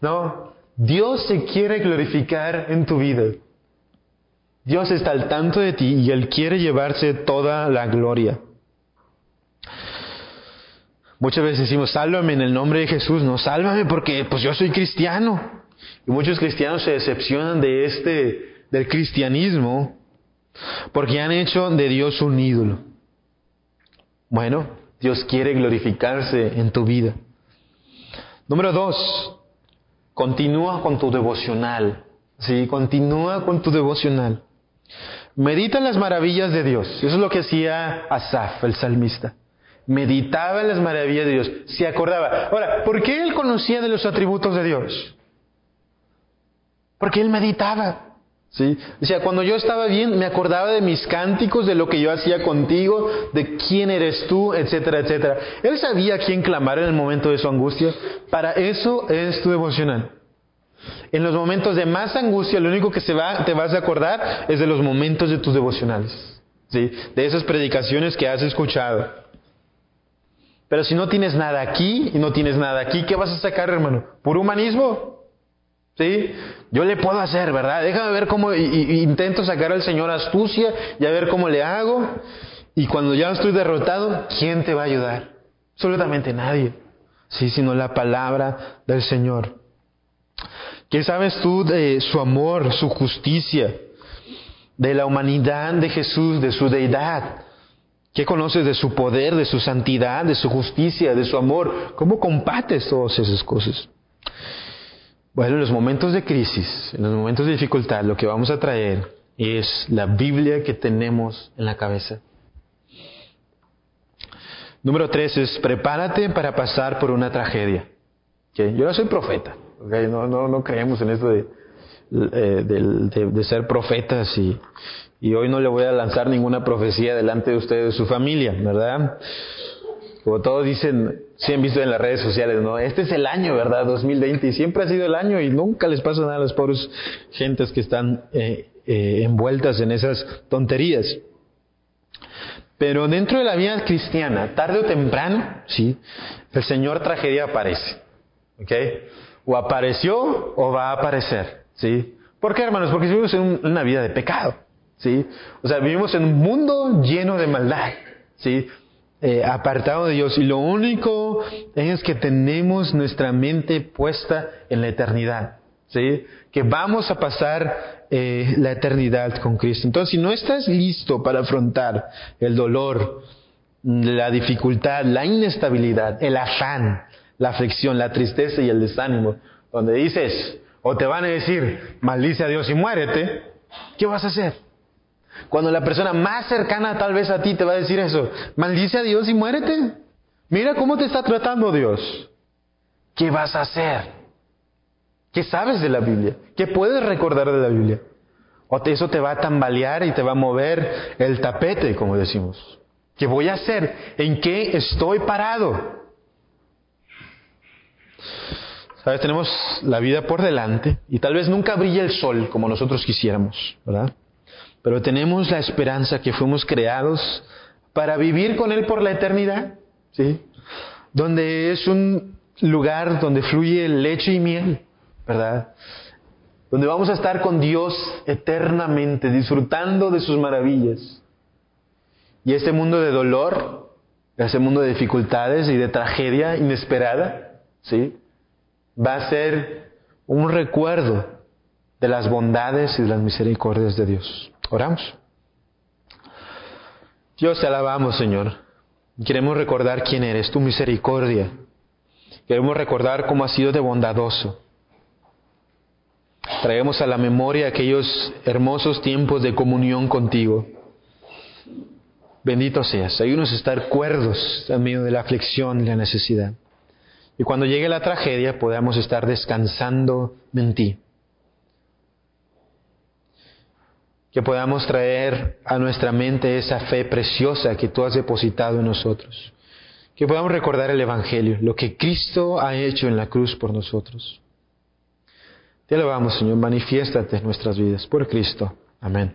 No, Dios se quiere glorificar en tu vida. Dios está al tanto de ti y Él quiere llevarse toda la gloria. Muchas veces decimos, sálvame en el nombre de Jesús. No, sálvame porque pues yo soy cristiano. Y muchos cristianos se decepcionan de este, del cristianismo, porque han hecho de Dios un ídolo. Bueno, Dios quiere glorificarse en tu vida. Número dos, continúa con tu devocional. Sí, continúa con tu devocional. Medita en las maravillas de Dios. Eso es lo que hacía Asaf, el salmista. Meditaba en las maravillas de Dios. Se acordaba. Ahora, ¿por qué él conocía de los atributos de Dios? Porque él meditaba. ¿Sí? Decía, cuando yo estaba bien, me acordaba de mis cánticos, de lo que yo hacía contigo, de quién eres tú, etcétera, etcétera. Él sabía a quién clamar en el momento de su angustia. Para eso es tu devocional. En los momentos de más angustia, lo único que se va, te vas a acordar es de los momentos de tus devocionales. ¿Sí? De esas predicaciones que has escuchado. Pero si no tienes nada aquí y no tienes nada aquí, ¿qué vas a sacar, hermano? ¿Puro humanismo? ¿Sí? Yo le puedo hacer, ¿verdad? Déjame ver cómo intento sacar al Señor astucia y a ver cómo le hago. Y cuando ya estoy derrotado, ¿quién te va a ayudar? Absolutamente nadie. Sí, sino la palabra del Señor. ¿Qué sabes tú de su amor, su justicia, de la humanidad de Jesús, de su deidad? ¿Qué conoces de su poder, de su santidad, de su justicia, de su amor? ¿Cómo combates todas esas cosas? Bueno, en los momentos de crisis, en los momentos de dificultad, lo que vamos a traer es la Biblia que tenemos en la cabeza. Número tres es prepárate para pasar por una tragedia. Yo no soy profeta, no, creemos en esto de, eh, de, ser profetas y, y hoy no le voy a lanzar ninguna profecía delante de ustedes, de su familia, ¿verdad? Como todos dicen, si han visto en las redes sociales, ¿no? Este es el año, ¿verdad? 2020 y siempre ha sido el año y nunca les pasa nada a las pobres gentes que están eh, eh, envueltas en esas tonterías. Pero dentro de la vida cristiana, tarde o temprano, sí, el Señor tragedia aparece, ¿ok? O apareció o va a aparecer, ¿sí? ¿Por qué, hermanos? Porque vivimos en una vida de pecado, ¿sí? O sea, vivimos en un mundo lleno de maldad, ¿sí? Eh, apartado de Dios y lo único es que tenemos nuestra mente puesta en la eternidad, ¿sí? Que vamos a pasar eh, la eternidad con Cristo. Entonces, si no estás listo para afrontar el dolor, la dificultad, la inestabilidad, el afán, la aflicción, la tristeza y el desánimo, donde dices, o te van a decir, maldice a Dios y muérete, ¿qué vas a hacer? Cuando la persona más cercana tal vez a ti te va a decir eso, maldice a Dios y muérete. Mira cómo te está tratando Dios. ¿Qué vas a hacer? ¿Qué sabes de la Biblia? ¿Qué puedes recordar de la Biblia? O eso te va a tambalear y te va a mover el tapete, como decimos. ¿Qué voy a hacer? ¿En qué estoy parado? Sabes, tenemos la vida por delante y tal vez nunca brille el sol como nosotros quisiéramos, ¿verdad? Pero tenemos la esperanza que fuimos creados para vivir con Él por la eternidad, ¿sí? Donde es un lugar donde fluye leche y miel, ¿verdad? Donde vamos a estar con Dios eternamente, disfrutando de sus maravillas. Y este mundo de dolor, ese mundo de dificultades y de tragedia inesperada, ¿sí? Va a ser un recuerdo de las bondades y de las misericordias de Dios. Oramos. Dios te alabamos, Señor. Queremos recordar quién eres, tu misericordia. Queremos recordar cómo has sido de bondadoso. Traemos a la memoria aquellos hermosos tiempos de comunión contigo. Bendito seas. Ayúdanos a estar cuerdos en medio de la aflicción y la necesidad. Y cuando llegue la tragedia podamos estar descansando en ti. Que podamos traer a nuestra mente esa fe preciosa que tú has depositado en nosotros, que podamos recordar el Evangelio, lo que Cristo ha hecho en la cruz por nosotros. Te alabamos, Señor, manifiéstate en nuestras vidas por Cristo. Amén.